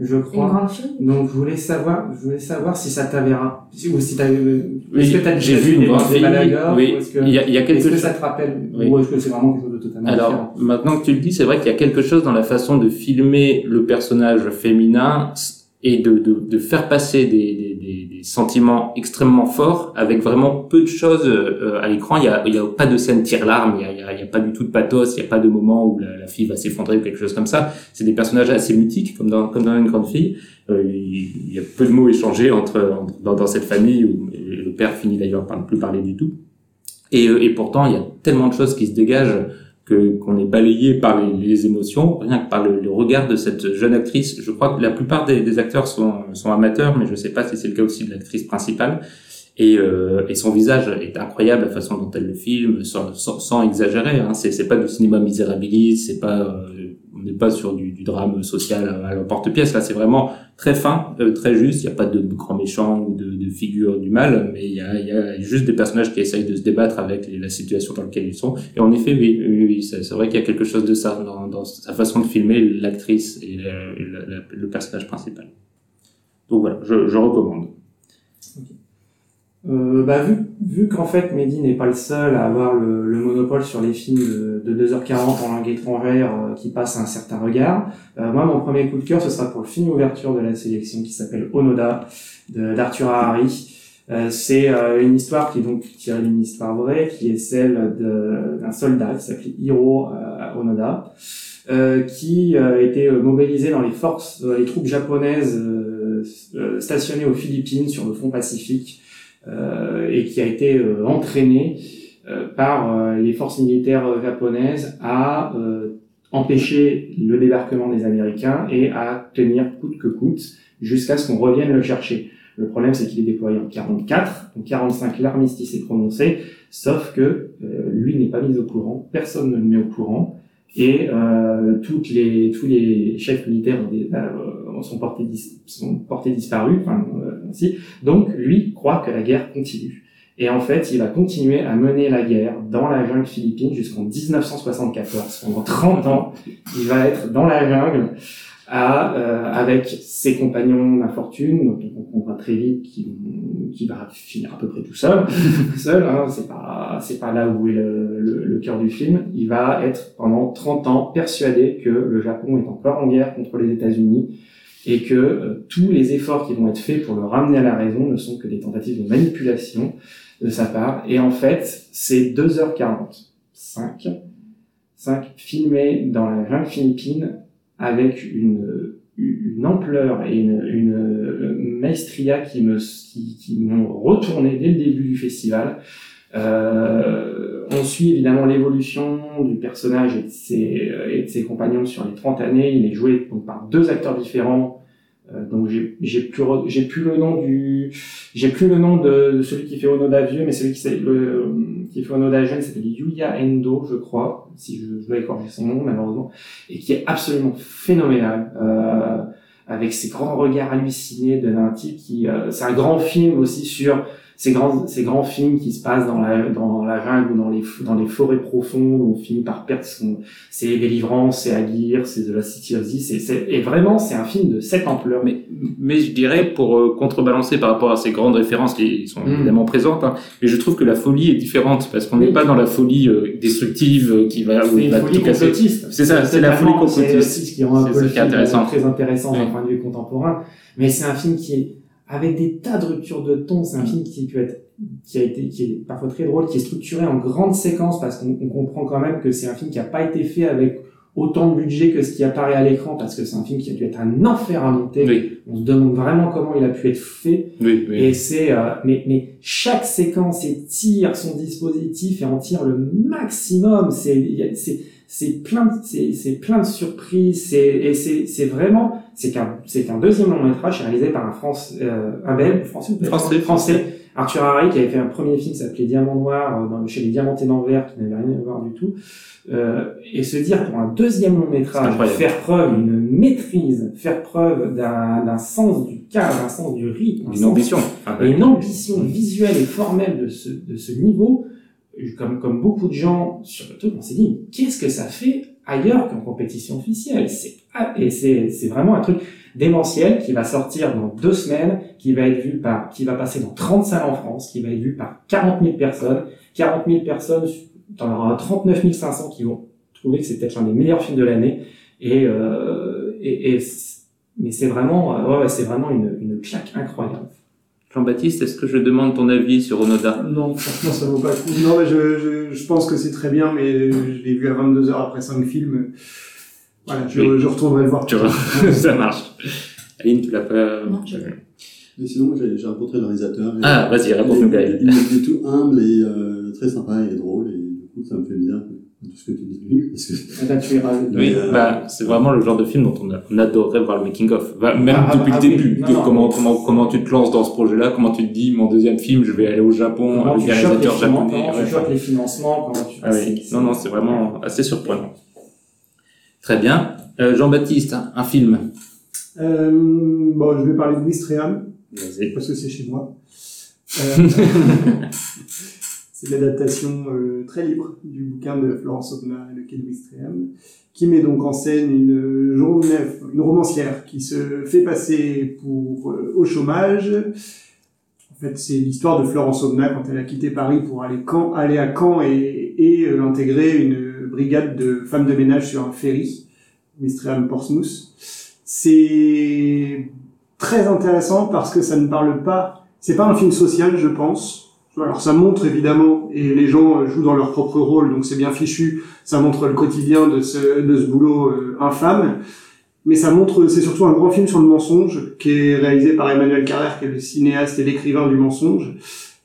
je crois. Une grande fille Donc je voulais savoir, je voulais savoir si ça t'avait ra- si- ou si t'as Oui, est-ce que t'as j'ai déjà vu une grande fille, Balagov, oui. ou est-ce que, Il y a- il y a quelque est-ce que ça te rappelle, Oui. ou est-ce que c'est vraiment quelque chose de totalement différent? Alors, maintenant que tu le dis, c'est vrai qu'il y a quelque chose dans la façon de filmer le personnage féminin et de, de, de faire passer des, des, des, sentiments extrêmement forts avec vraiment peu de choses euh, à l'écran. Il y a, il y a pas de scène tire-larme, il y a, il y, a, pas du tout de pathos, il y a pas de moment où la, la fille va s'effondrer ou quelque chose comme ça. C'est des personnages assez mythiques, comme dans, comme dans une grande fille. Euh, il, y a peu de mots échangés entre, dans, dans cette famille où le père finit d'ailleurs par ne plus parler du tout. Et, et pourtant, il y a tellement de choses qui se dégagent que qu'on est balayé par les, les, émotions, rien que par le, le, regard de cette jeune actrice. Je crois que la plupart des, des acteurs sont, sont amateurs, mais je ne sais pas si c'est le cas aussi de l'actrice principale. Et, euh, et, son visage est incroyable, la façon dont elle le filme, sans, sans, sans exagérer. Hein. C'est pas du cinéma misérabiliste, c'est pas euh, on n'est pas sur du, du, drame social à l'emporte-pièce. Là, c'est vraiment très fin, euh, très juste. Il n'y a pas de grand méchant ou de, de figure du mal, mais il y, a, juste des personnages qui essayent de se débattre avec la situation dans laquelle ils sont. Et en effet, oui, oui, oui c'est vrai qu'il y a quelque chose de ça dans, sa façon de filmer l'actrice et le, personnage principal. Donc voilà, je, recommande. Euh, bah, vu, qu'en fait Mehdi n'est pas le seul à avoir le, le monopole sur les films de, de 2h40 en langue étrangère euh, qui passent un certain regard, euh, moi mon premier coup de cœur ce sera pour le film ouverture de la sélection qui s'appelle Onoda d'Arthur Harari. Euh, c'est euh, une histoire qui est donc tirée d'une histoire vraie, qui est celle d'un soldat qui s'appelait Hiro Onoda, qui était mobilisé dans les forces, les troupes japonaises stationnées aux Philippines sur le front Pacifique et qui a été euh, entraîné euh, par les forces militaires japonaises à empêcher le débarquement des Américains et à tenir coûte que coûte jusqu'à ce qu'on revienne le chercher. Le problème, c'est qu'il est déployé en 44, en 45, l'armistice est prononcé, sauf que euh, lui n'est pas mis au courant, personne ne le met au courant, et euh, toutes les, tous les chefs militaires ont des, euh, sont, portés, sont portés disparus, enfin, ainsi. donc lui croit que la guerre continue. Et en fait, il va continuer à mener la guerre dans la jungle philippine jusqu'en 1974. Pendant 30 ans, il va être dans la jungle à, euh, avec ses compagnons d'infortune, dont on comprendra très vite qu'il va finir à peu près tout seul. seul, hein, c'est pas c'est pas là où est le, le, le, cœur du film. Il va être pendant 30 ans persuadé que le Japon est encore en guerre contre les États-Unis et que euh, tous les efforts qui vont être faits pour le ramener à la raison ne sont que des tentatives de manipulation de sa part. Et en fait, c'est 2h40, 5, 5 filmés dans la jungle philippine avec une, une ampleur et une, une maestria qui me qui, qui m'ont retourné dès le début du festival. Euh, on suit évidemment l'évolution du personnage et de, ses, et de ses compagnons sur les 30 années. Il est joué par deux acteurs différents. Euh, donc j'ai plus j'ai plus le nom du j'ai plus le nom de, de, celui qui fait Onoda vieux mais celui qui le qui fait Onoda jeune s'appelle Yuya Endo je crois si je, dois écorcher son nom malheureusement et qui est absolument phénoménal euh, avec ses grands regards hallucinés d'un type qui euh, c'est un grand film aussi sur ces grands, ces grands films qui se passent dans la, dans la jungle ou dans les, dans les forêts profondes où on finit par perdre son, c'est Délivrance, c'est Aguirre, c'est The Last City of c'est, et vraiment, c'est un film de cette ampleur. Mais, mais je dirais, pour euh, contrebalancer par rapport à ces grandes références qui sont mm. évidemment présentes, hein, mais je trouve que la folie est différente parce qu'on n'est oui. pas dans la folie euh, destructive euh, qui va, c'est la folie complotiste. C'est ça, c'est la folie complotiste. C'est ce qui rend un peu le film intéressant. très intéressant d'un point de vue contemporain. Mais c'est un film qui est avec des tas de ruptures de ton. C'est un film qui peut être, qui a été, qui est parfois très drôle, qui est structuré en grandes séquences parce qu'on comprend quand même que c'est un film qui n'a pas été fait avec autant de budget que ce qui apparaît à l'écran parce que c'est un film qui a dû être un enfer à monter. Oui. On se demande vraiment comment il a pu être fait. Oui, oui. Et c'est, euh, mais, mais chaque séquence tire son dispositif et en tire le maximum. C'est, c'est, c'est plein de, c'est, c'est plein de surprises. C'est, et c'est, c'est vraiment, c'est qu'un, c'est qu'un deuxième long métrage réalisé par un France, euh, un belge, français, français, français, Arthur Harry, qui avait fait un premier film qui s'appelait Diamant Noir, euh, dans, chez les Diamantés d'Anvers, qui n'avait rien à voir du tout. Euh, et se dire pour un deuxième long métrage, faire preuve d'une maîtrise, faire preuve d'un, d'un sens du cadre, d'un sens du rythme, une ambition, ah, une ambition visuelle et formelle de ce, de ce niveau, comme, comme beaucoup de gens sur le truc, on s'est dit, qu'est-ce que ça fait ailleurs qu'en compétition officielle? C'est, et c'est, c'est vraiment un truc démentiel qui va sortir dans deux semaines, qui va être vu par, qui va passer dans 30 salles en France, qui va être vu par 40 000 personnes, 40 000 personnes, t'en auras 39 500 qui vont trouver que c'est peut-être l'un des meilleurs films de l'année, et, euh, et, et mais c'est vraiment, euh, ouais, c'est vraiment une, une claque incroyable. Jean-Baptiste, est-ce que je demande ton avis sur Onoda? Non, franchement, ça vaut pas le coup. Non, mais je, je, je pense que c'est très bien, mais je l'ai vu à 22 heures après 5 films. Voilà, je, Oui. je retournerai le voir. Tu vois, ça marche. Aline, tu l'as pas Non. Mais sinon, moi, j'ai j'ai rencontré le réalisateur. Ah, vas-y, raconte-nous, il- Gaël. Il est tout humble et euh, très sympa et drôle, et du coup, ça me fait bizarre tout ce que tu dis de lui, parce que tu iras- Oui, euh, bah, c'est vraiment le genre de film dont on, a- on adorerait voir le making of. Bah, même Ah, depuis ah, le oui. début, Non, de non, comment, mais- comment, comment tu te lances dans ce projet-là, comment tu te dis, mon deuxième film, je vais aller au Japon avec des réalisateurs japonais. comment tu ouais. les financements, comment tu... Ah oui. c'est- Non, non, c'est vraiment assez surprenant. Très bien. Euh, Jean-Baptiste, un, un film. Euh, bon, je vais parler de Wistreham, Vas-y. parce que c'est chez moi. Euh, c'est l'adaptation euh, très libre du bouquin de Florence Obna et de Ken Wistreham, qui met donc en scène une journée, une romancière qui se fait passer pour euh, au chômage. En fait, c'est l'histoire de Florence Obna quand elle a quitté Paris pour aller, Caen, aller à Caen et, et euh, intégrer une brigade de femmes de ménage sur un ferry, Wistreham Portsmouth. C'est très intéressant parce que ça ne parle pas, c'est pas un film social, je pense. Alors ça montre évidemment, et les gens euh, jouent dans leur propre rôle, donc c'est bien fichu, ça montre le quotidien de ce, de ce boulot euh, infâme, mais ça montre, c'est surtout un grand film sur le mensonge, qui est réalisé par Emmanuel Carrère, qui est le cinéaste et l'écrivain du mensonge,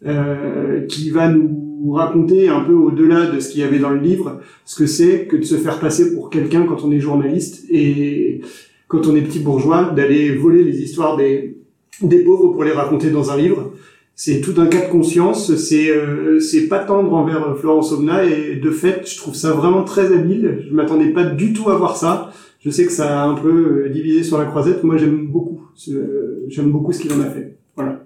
euh, qui va nous raconter un peu au-delà de ce qu'il y avait dans le livre, ce que c'est que de se faire passer pour quelqu'un quand on est journaliste, et quand on est petit bourgeois, d'aller voler les histoires des, des pauvres pour les raconter dans un livre. C'est tout un cas de conscience, c'est euh, c'est pas tendre envers euh, Florence Omna et de fait, je trouve ça vraiment très habile. Je m'attendais pas du tout à voir ça. Je sais que ça a un peu euh, divisé sur la croisette. Moi, j'aime beaucoup. ce- J'aime beaucoup ce qu'il en a fait. Voilà.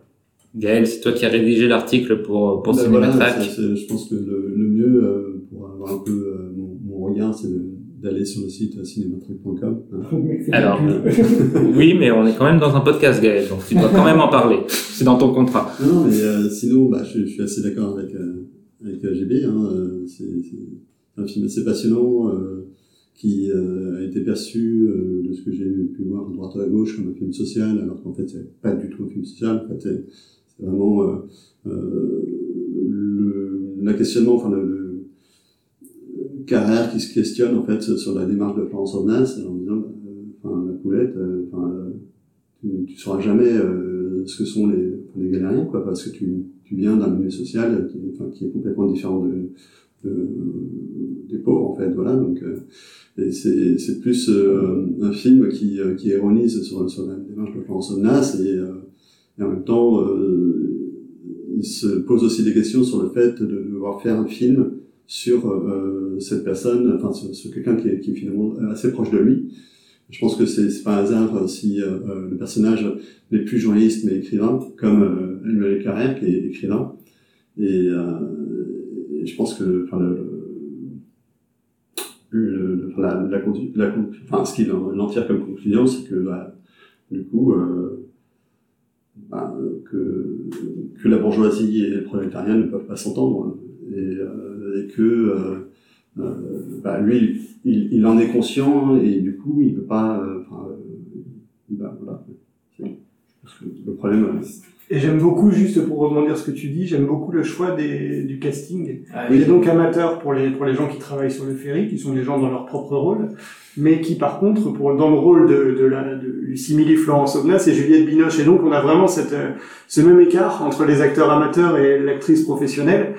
Gaël, c'est toi qui as rédigé l'article pour, pour Ben Cinématrack. voilà, je pense que le, le mieux euh, pour avoir un peu euh, mon, mon regard, c'est de- d'aller sur le site cinématrack.com. hein. Alors, oui, mais on est quand même dans un podcast, Gaël, donc tu dois quand même en parler. C'est dans ton contrat. Non, mais euh, sinon, bah, je, je suis assez d'accord avec, euh, avec euh, GB. Hein, euh, c'est un film assez passionnant euh, qui euh, a été perçu, euh, de ce que j'ai pu voir à droite ou à gauche, comme un film social, alors qu'en fait, c'est pas du tout un film social. En fait, c'est c'est vraiment euh, euh, le, la questionnement, enfin, le, le Carrère qui se questionne en fait sur la démarche de Florence Ornas en disant, euh, enfin, la poulette, euh, euh, tu, tu sauras jamais ce que sont les, les galériens, quoi, parce que tu, tu viens d'un milieu social qui, est complètement différent de, de, des pauvres, en fait, voilà. Donc, c'est, c'est plus un film qui, qui ironise sur, sur la démarche de Florence Omnas et, en même temps, il se pose aussi des questions sur le fait de devoir faire un film sur euh, cette personne, enfin sur, quelqu'un qui est, qui est finalement assez proche de lui. Je pense que c'est, pas un hasard euh, si euh, euh, le personnage n'est plus journaliste mais écrivain, comme euh, Emmanuel Carrère qui est écrivain. Et, euh, je pense que enfin, le, le, enfin, la, la, la enfin, ce qu'il en, tire comme conclusion, c'est que bah, du coup, euh, bah, que, que la bourgeoisie et le prolétariat ne peuvent pas s'entendre et, euh, et que euh, euh, bah, lui, il, il en est conscient et du coup, il ne peut pas. euh, euh, bah, voilà. C'est- je pense que le problème. euh, Et j'aime beaucoup, juste pour rebondir ce que tu dis, j'aime beaucoup le choix des, du casting. Ah, Il est donc amateur pour les, pour les gens qui travaillent sur le ferry, qui sont des gens dans leur propre rôle, mais qui par contre, pour, dans le rôle de, de la, de, du simili Florence Obna, c'est Juliette Binoche. Et donc on a vraiment cette, ce même écart entre les acteurs amateurs et l'actrice professionnelle,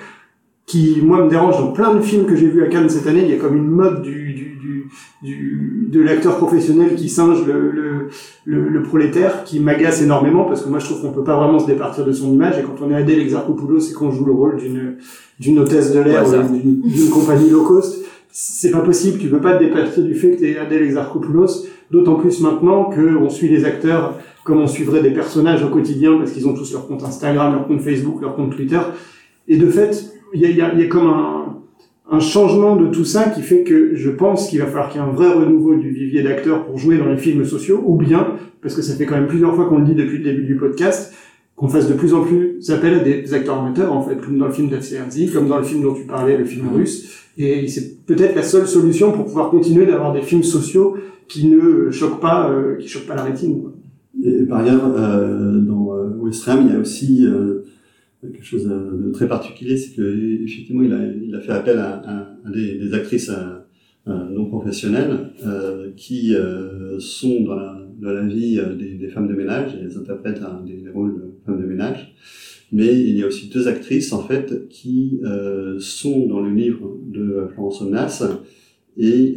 qui, moi, me dérange dans plein de films que j'ai vus à Cannes cette année. Il y a comme une mode du, du, du, du de l'acteur professionnel qui singe le, le, le, le prolétaire, qui m'agace énormément, parce que moi, je trouve qu'on peut pas vraiment se départir de son image. Et quand on est Adèle Exarchopoulos, c'est qu'on joue le rôle d'une d'une hôtesse de l'air, Ouais, ou d'une compagnie low cost. C'est pas possible. Tu peux pas te départir du fait que t'es Adèle Exarchopoulos. D'autant plus maintenant qu'on suit les acteurs comme on suivrait des personnages au quotidien, parce qu'ils ont tous leur compte Instagram, leur compte Facebook, leur compte Twitter. Et de fait, il y a, y, a, y a comme un, un changement de tout ça qui fait que je pense qu'il va falloir qu'il y ait un vrai renouveau du vivier d'acteurs pour jouer dans les films sociaux, ou bien, parce que ça fait quand même plusieurs fois qu'on le dit depuis le début du podcast, qu'on fasse de plus en plus appel à des acteurs amateurs, en fait, comme dans le film d'Afsierzi, comme dans le film dont tu parlais, le film russe. Et c'est peut-être la seule solution pour pouvoir continuer d'avoir des films sociaux qui ne choquent pas, euh, qui choquent pas la rétine. Et par ailleurs, euh, dans euh, Westram, il y a aussi euh, quelque chose de, très particulier, c'est que effectivement, il a, fait appel à, des, actrices euh, non professionnelles euh, qui sont dans la, vie des, femmes de ménage, elles interprètent des, rôles de femmes de ménage. Mais il y a aussi deux actrices en fait qui sont dans le livre de Florence Omnas et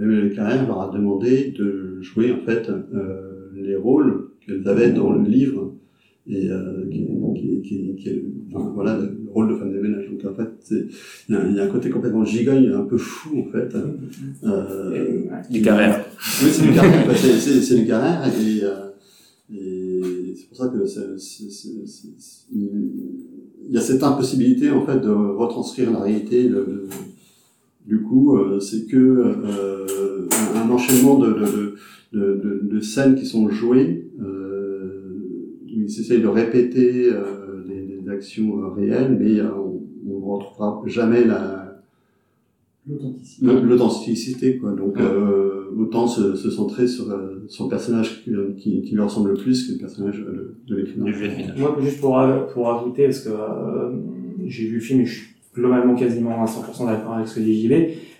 Emmanuel Carrère leur a demandé de jouer en fait les rôles qu'elles avaient dans le livre et euh, qui, qui, qui, enfin, voilà le, rôle de femme de ménage donc en fait il y, a, y a un côté complètement gigogne un peu fou en fait euh, du carrère. Oui c'est du carrère en fait, c'est du carrère et, euh, et c'est pour ça que c'est, c'est, c'est, il y a cette impossibilité en fait de retranscrire la réalité le, le, du coup euh, c'est que euh, un, un enchaînement de, de de, de, de, scènes qui sont jouées, ils essayent de répéter euh, des, des, actions euh, réelles, mais euh, on ne retrouvera jamais la l'authenticité. quoi. Donc euh, autant se, se, centrer sur, le personnage qui, qui, qui, lui ressemble le plus que le personnage de, de l'écrivain. Moi, juste pour, pour ajouter, parce que j'ai vu le film et je suis globalement quasiment à 100% d'accord avec ce que dit JB,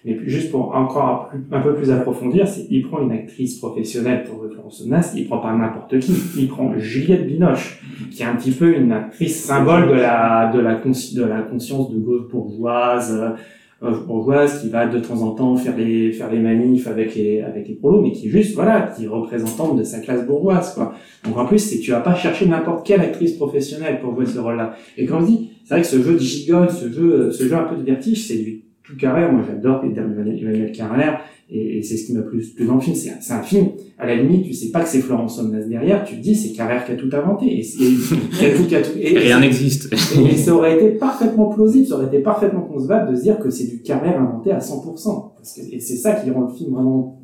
mais juste pour encore un peu plus approfondir, il prend une actrice professionnelle pour Florence Nas, il prend pas n'importe qui, il prend Juliette Binoche, qui est un petit peu une actrice symbole de la de la de la conscience de gauche bourgeoise euh, bourgeoise qui va de temps en temps faire les faire les manifs avec les avec les prolos, mais qui juste voilà, qui est représentante de sa classe bourgeoise quoi. Donc en plus, c'est tu vas pas chercher n'importe quelle actrice professionnelle pour jouer ce rôle-là. Et quand on dit, c'est vrai que ce jeu de gigogne, ce jeu ce jeu un peu de vertige, c'est du tout Carrère, moi j'adore Emmanuel Carrère, et, et c'est ce qui m'a plu, plus dans le film. C'est un, film, à la limite, tu sais pas que c'est Florence Somnas derrière, tu te dis c'est Carrère qui a tout inventé, et, et qui a tout, qui a tout, et, rien n'existe. Et, ça aurait été parfaitement plausible, ça aurait été parfaitement concevable de se dire que c'est du Carrère inventé à 100%, parce que, et c'est ça qui rend le film vraiment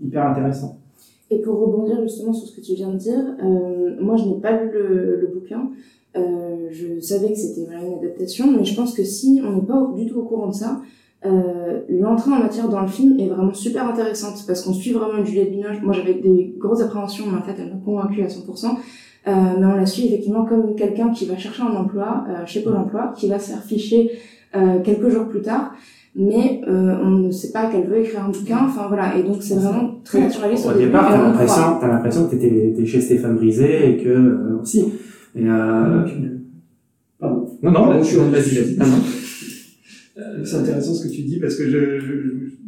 hyper intéressant. Et pour rebondir justement sur ce que tu viens de dire, euh, moi je n'ai pas lu le, le bouquin, euh, je savais que c'était une adaptation, mais je pense que si on n'est pas du tout au courant de ça, euh, l'entrée en matière dans le film est vraiment super intéressante parce qu'on suit vraiment une Juliette Binoche. Moi, j'avais des grosses appréhensions, mais en fait, elle m'a convaincue à 100%. Euh, mais on la suit effectivement comme quelqu'un qui va chercher un emploi euh, chez Pôle Emploi, qui va se faire ficher euh, quelques jours plus tard, mais euh, on ne sait pas qu'elle veut écrire un bouquin. Enfin voilà, et donc c'est vraiment très naturaliste. Au, départ, t'as l'impression, t'as l'impression que t'étais chez Stéphane Brisé et que aussi. Et Pardon. Non non, vas-y, vas-y. C'est intéressant ce que tu dis parce que je, je,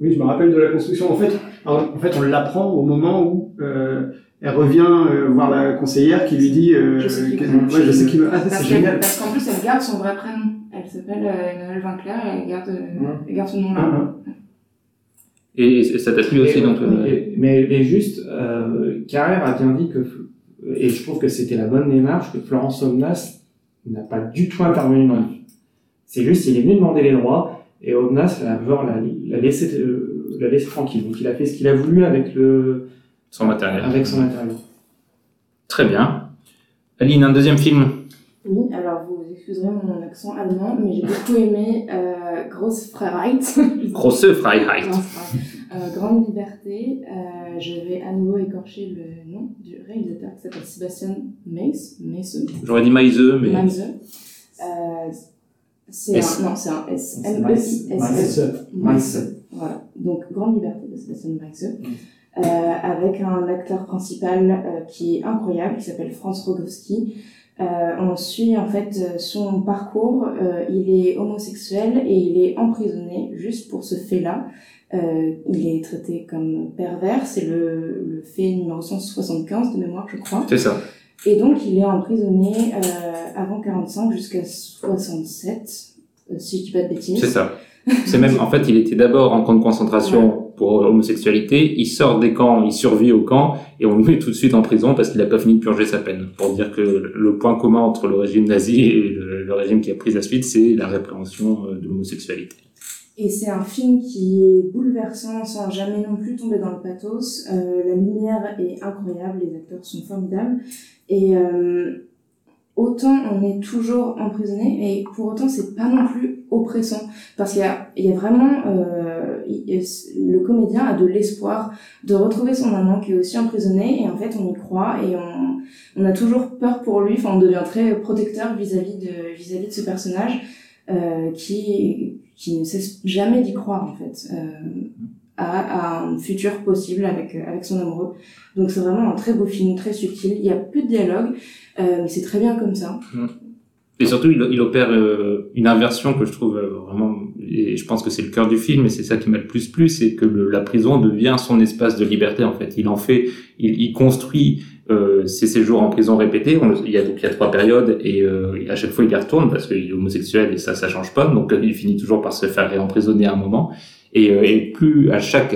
oui, je me rappelle de la construction. En fait, en fait, on l'apprend au moment où euh, elle revient euh, voir la conseillère qui lui dit euh, je sais qui veut. Ouais, je sais qui veut. Ah, c'est génial. Parce qu'en plus, elle garde son vrai prénom. Elle s'appelle euh, Emmanuelle Vinclair et elle garde, ouais. elle garde son nom-là. Et ça t'a plu aussi, donc mais, mais, mais juste, euh, Carrère a bien dit que, et je trouve que c'était la bonne démarche, que Florence Somnas n'a pas du tout intervenu dans le c'est juste, il est venu demander les droits et l'a l'a, laissé, euh, l'a laissé tranquille. Donc il a fait ce qu'il a voulu avec le son matériel. Avec son matériel. Très bien. Aline, un deuxième film? Oui, alors vous excuserez mon accent allemand, mais j'ai beaucoup aimé euh, Grosse Freiheit. Grosse Freiheit. euh, Grande Liberté. Euh, je vais à nouveau écorcher le nom du réalisateur qui s'appelle Sébastien Meis. Meis. J'aurais dit Meise, mais. Meise. C'est un, non, c'est un S. M E I S E. Voilà. Donc, Grande Liberté de Sébastien Meisse. Euh, avec un acteur principal euh, qui est incroyable, qui s'appelle Franz Rogowski. Euh, on suit en fait son parcours. Euh, il est homosexuel et il est emprisonné juste pour ce fait-là. Euh, il est traité comme pervers. C'est le, le fait numéro 175 de mémoire, je crois. C'est ça. Et donc, il est emprisonné euh, avant 45 jusqu'à 67, euh, si je dis pas de bêtises. C'est ça. C'est même, en fait, il était d'abord en camp de concentration ouais. pour homosexualité. Il sort des camps, il survit au camp, et on le met tout de suite en prison parce qu'il n'a pas fini de purger sa peine. Pour dire que le point commun entre le régime nazi et le, le régime qui a pris la suite, c'est la répréhension de l'homosexualité. Et c'est un film qui est bouleversant sans jamais non plus tomber dans le pathos. Euh, la lumière est incroyable, les acteurs sont formidables. Et, euh, autant on est toujours emprisonné et pour autant c'est pas non plus oppressant. Parce qu'il y a, il y a vraiment euh, le comédien a de l'espoir de retrouver son amant qui est aussi emprisonné. Et en fait on y croit et on, on a toujours peur pour lui. Enfin on devient très protecteur vis-à-vis de vis-à-vis de ce personnage euh, qui qui ne cesse jamais d'y croire en fait. Euh, à, un futur possible avec avec son amoureux donc c'est vraiment un très beau film très subtil il y a plus de dialogue euh, mais c'est très bien comme ça. Mm. Et surtout, il, opère euh, une inversion que je trouve euh, vraiment, et je pense que c'est le cœur du film, et c'est ça qui m'a le plus plu, c'est que la prison devient son espace de liberté en fait. Il en fait, il, construit euh, ses séjours en prison répétés. Il y a donc il y a trois périodes et euh, à chaque fois il y retourne parce qu'il est homosexuel et ça ça change pas. Donc il finit toujours par se faire réemprisonner à un moment. Et, et plus à chaque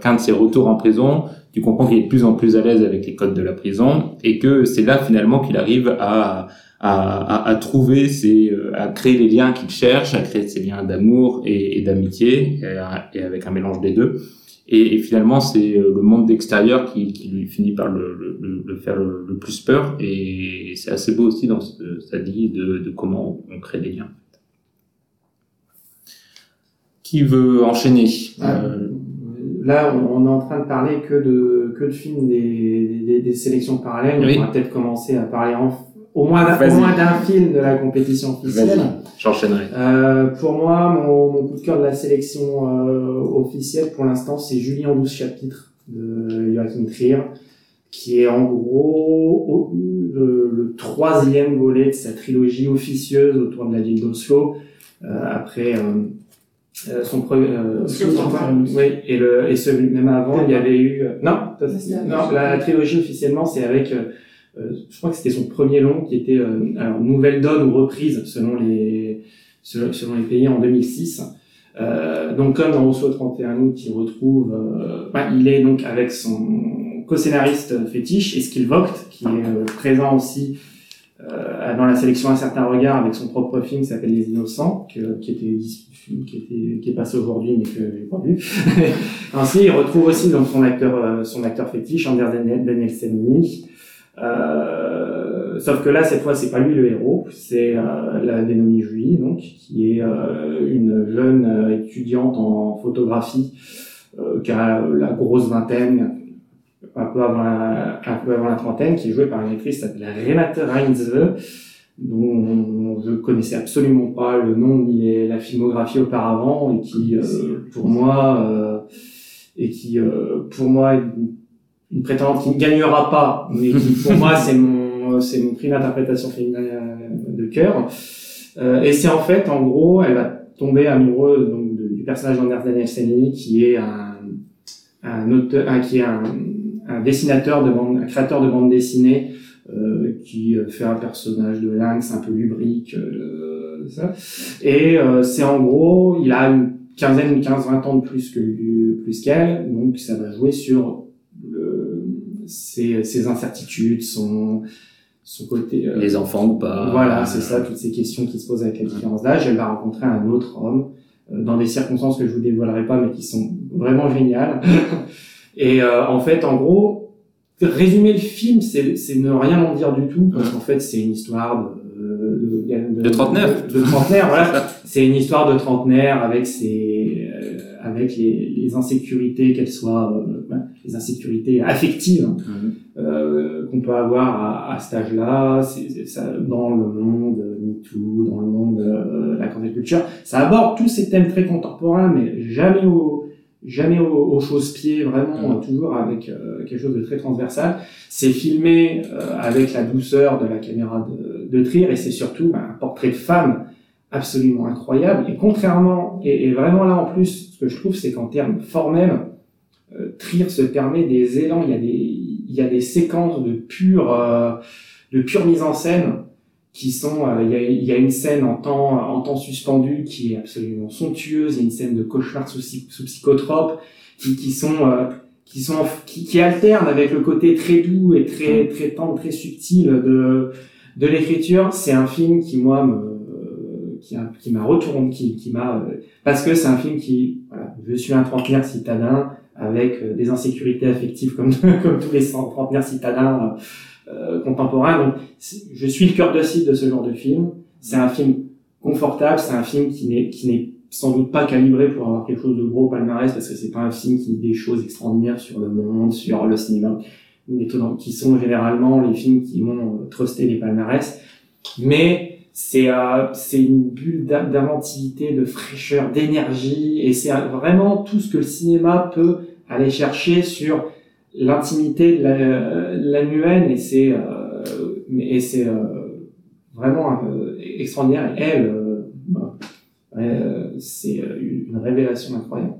qu'un de ses retours en prison, tu comprends qu'il est de plus en plus à l'aise avec les codes de la prison et que c'est là finalement qu'il arrive à, à, à, à trouver ses, à créer les liens qu'il cherche, à créer ces liens d'amour et, d'amitié et, avec un mélange des deux. Et, finalement, c'est le monde d'extérieur qui, qui, lui finit par le, le, le faire le, plus peur. Et c'est assez beau aussi dans sa vie de, de comment on crée des liens. Qui veut enchaîner ah. euh, là, on, est en train de parler que de que de films des, des, des sélections parallèles. Oui. On va peut-être commencer à parler en, au moins d'un film de la compétition officielle. J'enchaînerai. Euh, pour moi, mon, mon, coup de cœur de la sélection euh, officielle, pour l'instant, c'est Julie en 12 chapitres de Joachim Trier, qui est en gros le, le, troisième volet de sa trilogie officieuse autour de la ville d'Oslo. Euh, après euh, son premier euh, oui. Et le et ce même avant il y avait eu euh, non. non. la, la, trilogie officiellement c'est avec euh, je crois que c'était son premier long qui était alors nouvelle donne ou reprise selon les selon les pays en 2006 donc comme dans Oslo 31 août il retrouve bah, il est donc avec son co-scénariste fétiche Eskil Vogt qui est présent aussi euh, dans la sélection Un certain regard avec son propre film qui s'appelle Les Innocents, que, qui était qui était qui est passé aujourd'hui mais que j'ai pas vu. Ainsi, il retrouve aussi donc son acteur euh, son acteur fétiche Anders Daniel Euh, sauf que là, cette fois, c'est pas lui le héros, c'est euh, la dénommée Julie, donc qui est euh, une jeune euh, étudiante en photographie qui a la grosse vingtaine, un peu avant la, un peu avant la trentaine, qui est jouée par une actrice qui s'appelle Renate Reinsve, dont je connaissais absolument pas le nom ni la filmographie auparavant, et qui, euh, pour moi, euh, et qui, euh, pour moi, une, une prétendante qui ne gagnera pas, mais qui, pour moi, c'est mon, c'est mon prix d'interprétation féminine de cœur. Euh, et c'est en fait, en gros, elle va tomber amoureuse donc, du personnage d'Anders Daniel Senni, qui est un, un auteur, un, qui est un, un dessinateur de bande, un créateur de bande dessinée euh, qui fait un personnage de lynx un peu lubrique, euh, ça. Et euh, c'est en gros, il a une quinzaine, une quinze, vingt ans de plus que plus qu'elle, donc ça va jouer sur le, ses, ses incertitudes, son son côté euh, les enfants ou pas. Voilà c'est ça toutes ces questions qui se posent avec la différence d'âge. Elle va rencontrer un autre homme euh, dans des circonstances que je vous dévoilerai pas mais qui sont vraiment géniales et euh, en fait en gros résumer le film c'est ne rien en dire du tout parce qu'en fait c'est une histoire de de, de, de trentenaire de, de trentenaire voilà. C'est une histoire de trentenaire avec ses euh, avec les, les insécurités qu'elles soient euh, les insécurités affectives mm -hmm. euh, qu'on peut avoir à, à cet âge-là. C'est ça dans le monde MeToo dans le monde euh, la cancel culture. Ça aborde tous ces thèmes très contemporains mais jamais au jamais au, au chausse-pied, vraiment mmh. toujours avec euh, quelque chose de très transversal. C'est filmé euh, avec la douceur de la caméra de, de Trier et c'est surtout bah, un portrait de femme absolument incroyable. Et contrairement, et, et, vraiment là en plus, ce que je trouve, c'est qu'en termes formels, euh, Trier se permet des élans, il y a des, il y a des séquences de pure, euh, de pure mise en scène qui sont, euh, il, y a, il y a une scène en temps, en temps suspendu qui est absolument somptueuse, il y a une scène de cauchemar sous, psychotrope qui, qui sont, euh, qui sont, qui, qui alternent avec le côté très doux et très, très tendre, très subtil de, de l'écriture. C'est un film qui, moi, me, qui, qui m'a retourné, qui, qui m'a, parce que c'est un film qui, voilà, je suis un trentenaire citadin avec des insécurités affectives comme, comme tous les trentenaires citadins euh, contemporain. Donc, je suis le cœur de cible de ce genre de film. C'est un film confortable, c'est un film qui n'est qui n'est sans doute pas calibré pour avoir quelque chose de gros au palmarès parce que c'est pas un film qui dit des choses extraordinaires sur le monde, sur le cinéma, qui sont généralement les films qui vont truster les palmarès. Mais c'est euh, c'est une bulle d'inventivité, de fraîcheur, d'énergie, et c'est vraiment tout ce que le cinéma peut aller chercher sur l'intimité de l'annuel, et c'est euh, et c'est euh, vraiment euh, extraordinaire. Et elle, euh, c'est une révélation incroyable.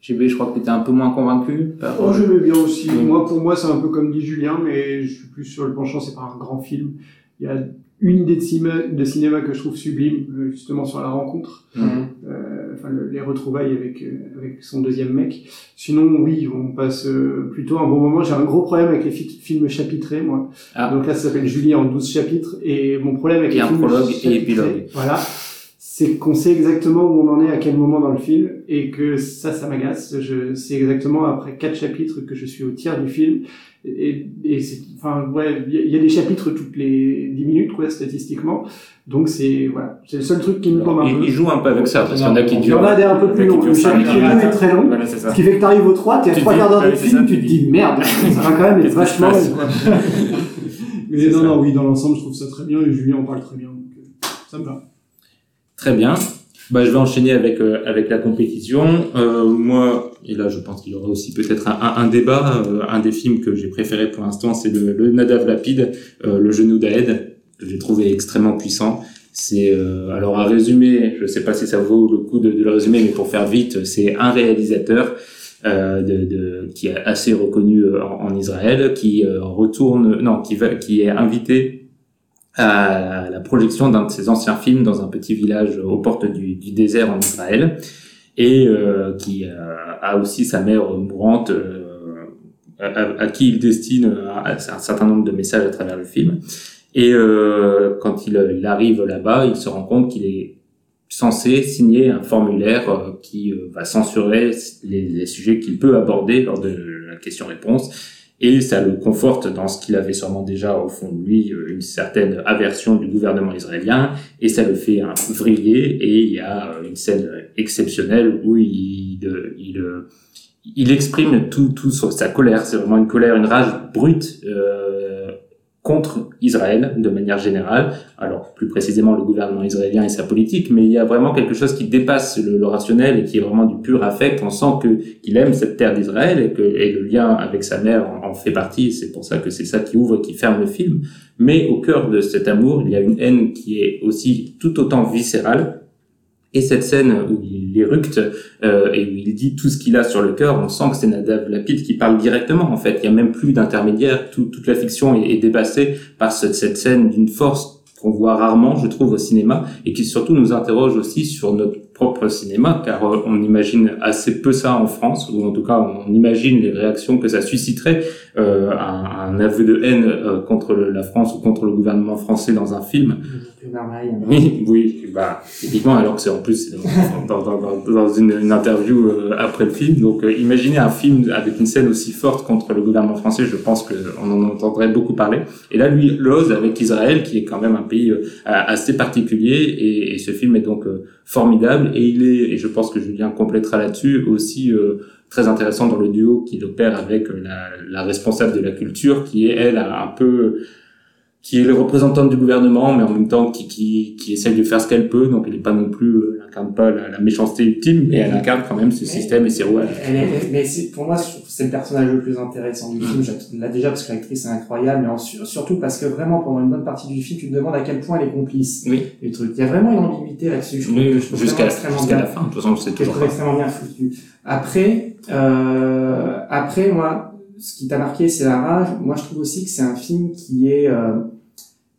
JB, je crois que tu étais un peu moins convaincu. Par... Oh, je bien aussi. Moi, pour moi, c'est un peu comme dit Julien, mais je suis plus sur le penchant, c'est pas un grand film. Il y a une idée de cinéma, de cinéma que je trouve sublime, euh, justement sur la rencontre, mhm. euh, enfin les retrouvailles avec euh, avec son deuxième mec. Sinon, oui, on passe euh, plutôt un bon moment. J'ai un gros problème avec les films chapitrés, moi. Ah. Donc là, ça s'appelle Julie en 12 chapitres, et mon problème avec les films prologue et épilogue. Voilà, c'est qu'on sait exactement où on en est à quel moment dans le film, et que ça, ça m'agace. Je sais exactement après quatre chapitres que je suis au tiers du film. Et, et c'est enfin ouais il y, a des chapitres toutes les 10 minutes quoi statistiquement. Donc c'est voilà. C'est le seul truc qui me tombe un peu. il joue un peu avec ça parce qu'il y en a qui durent il y en a des un peu plus longs le chapitre 2 est très long voilà, ce qui fait que t'arrives au 3 t'es à 3 quarts d'heure de film tu te dis. merde ça va quand même être vachement mais non non oui dans l'ensemble je trouve ça très bien et Julien en parle très bien donc euh, ça me va très bien bah, je vais enchaîner avec euh, avec la compétition. Euh, moi, et là, je pense qu'il y aura aussi peut-être un, un, débat. Euh, un des films que j'ai préféré pour l'instant, c'est le, le, Nadav Lapide, euh, le genou d'Aed. J'ai trouvé extrêmement puissant. C'est alors à résumer, je sais pas si ça vaut le coup de, de le résumer, mais pour faire vite, c'est un réalisateur euh, de, de, qui est assez reconnu en, en Israël, qui retourne, non, qui va, qui est invité à la projection d'un de ses anciens films dans un petit village aux portes du, désert en Israël et euh, qui euh, a aussi sa mère mourante euh, à, qui il destine un, certain nombre de messages à travers le film. Et quand il, arrive là-bas, il se rend compte qu'il est censé signer un formulaire qui va censurer les sujets qu'il peut aborder lors de la question-réponse et ça le conforte dans ce qu'il avait sûrement déjà au fond de lui, euh, une certaine aversion du gouvernement israélien, et ça le fait un vriller, et il y a euh, une scène exceptionnelle où il, il, euh, il exprime tout, tout sa colère, c'est vraiment une colère, une rage brute, contre Israël de manière générale, alors plus précisément le gouvernement israélien et sa politique, mais il y a vraiment quelque chose qui dépasse le, rationnel et qui est vraiment du pur affect. On sent que qu'il aime cette terre d'Israël et que et le lien avec sa mère en, fait partie. C'est pour ça que c'est ça qui ouvre, qui ferme le film. Mais au cœur de cet amour, il y a une haine qui est aussi tout autant viscérale et cette scène où il éructe euh, et où il dit tout ce qu'il a sur le cœur, on sent que c'est Nadav Lapid qui parle directement. En fait, il y a même plus d'intermédiaire. toute la fiction est, dépassée par cette scène d'une force qu'on voit rarement, je trouve, au cinéma, et qui surtout nous interroge aussi sur notre propre cinéma, car euh, on imagine assez peu ça en France, ou en tout cas on imagine les réactions que ça susciterait, euh, un, un, aveu de haine euh, contre la France ou contre le gouvernement français dans un film. Oui, oui, bah typiquement alors que c'est en plus dans, dans, dans, dans une, une, interview euh, après le film. Donc imaginez un film avec une scène aussi forte contre le gouvernement français, je pense qu'on en entendrait beaucoup parler. Et là, lui, l'ose avec Israël, qui est quand même un pays assez particulier, et, et, ce film est donc formidable et il est, et je pense que Julien complétera là-dessus, aussi euh, très intéressant dans le duo qu'il opère avec la, responsable de la culture qui est elle un peu qui est le représentante du gouvernement, mais en même temps qui, qui, qui essaye de faire ce qu'elle peut. Donc elle n'est pas non plus, euh, elle incarne pas la, la, méchanceté ultime, mais elle incarne quand même ce système et ses rouages. mais pour moi, c'est le personnage le plus intéressant du film. Là déjà parce que l'actrice est incroyable, mais surtout parce que vraiment pendant une bonne partie du film, tu te demandes à quel point elle est complice. Oui. Les trucs. Il y a vraiment une ambiguïté là-dessus. jusqu'à la fin. De toute façon, c'est toujours. extrêmement bien foutu. Après, euh, après moi ce qui t'a marqué, c'est la rage. Moi, je trouve aussi que c'est un film qui est euh,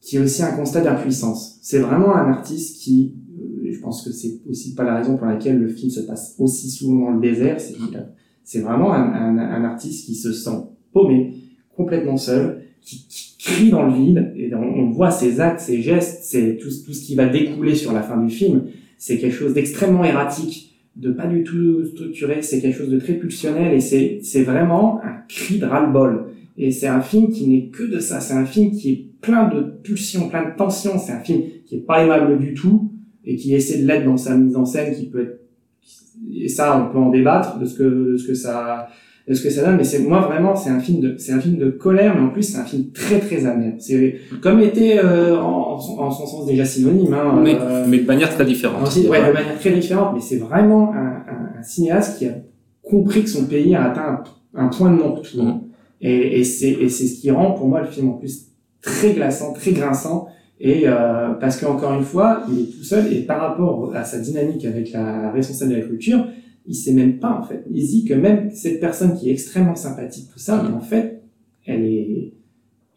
qui est aussi un constat d'impuissance. C'est vraiment un artiste qui, euh, je pense que c'est aussi pas la raison pour laquelle le film se passe aussi souvent dans le désert. C'est vraiment un, artiste qui se sent paumé, complètement seul, qui, crie dans le vide. Et on, voit ses actes, ses gestes, c'est tout ce qui va découler sur la fin du film. C'est quelque chose d'extrêmement erratique de pas du tout structuré, c'est quelque chose de très pulsionnel et c'est c'est vraiment un cri de ras-le-bol. Et c'est un film qui n'est que de ça. C'est un film qui est plein de pulsions, plein de tensions. C'est un film qui est pas aimable du tout et qui essaie de l'être dans sa mise en scène, qui peut être et ça, on peut en débattre de ce que de ce que ça de ce que ça donne. Mais c'est moi vraiment, c'est un film de c'est un film de colère, mais en plus c'est un film très très amer. C'est comme était euh, en, en, son sens déjà synonyme. Hein, mais, euh, mais de manière très différente. Aussi, ouais, de manière très différente. Mais c'est vraiment un, un, un, cinéaste qui a compris que son pays a atteint un, un point de non-retour. Mmh. Et, et c'est ce qui rend pour moi le film en plus très glaçant, très grinçant. Et euh, parce qu'encore une fois, il est tout seul et par rapport à sa dynamique avec la responsable de la culture, il sait même pas en fait. Il dit que même cette personne qui est extrêmement sympathique, tout ça, mais en fait, elle est,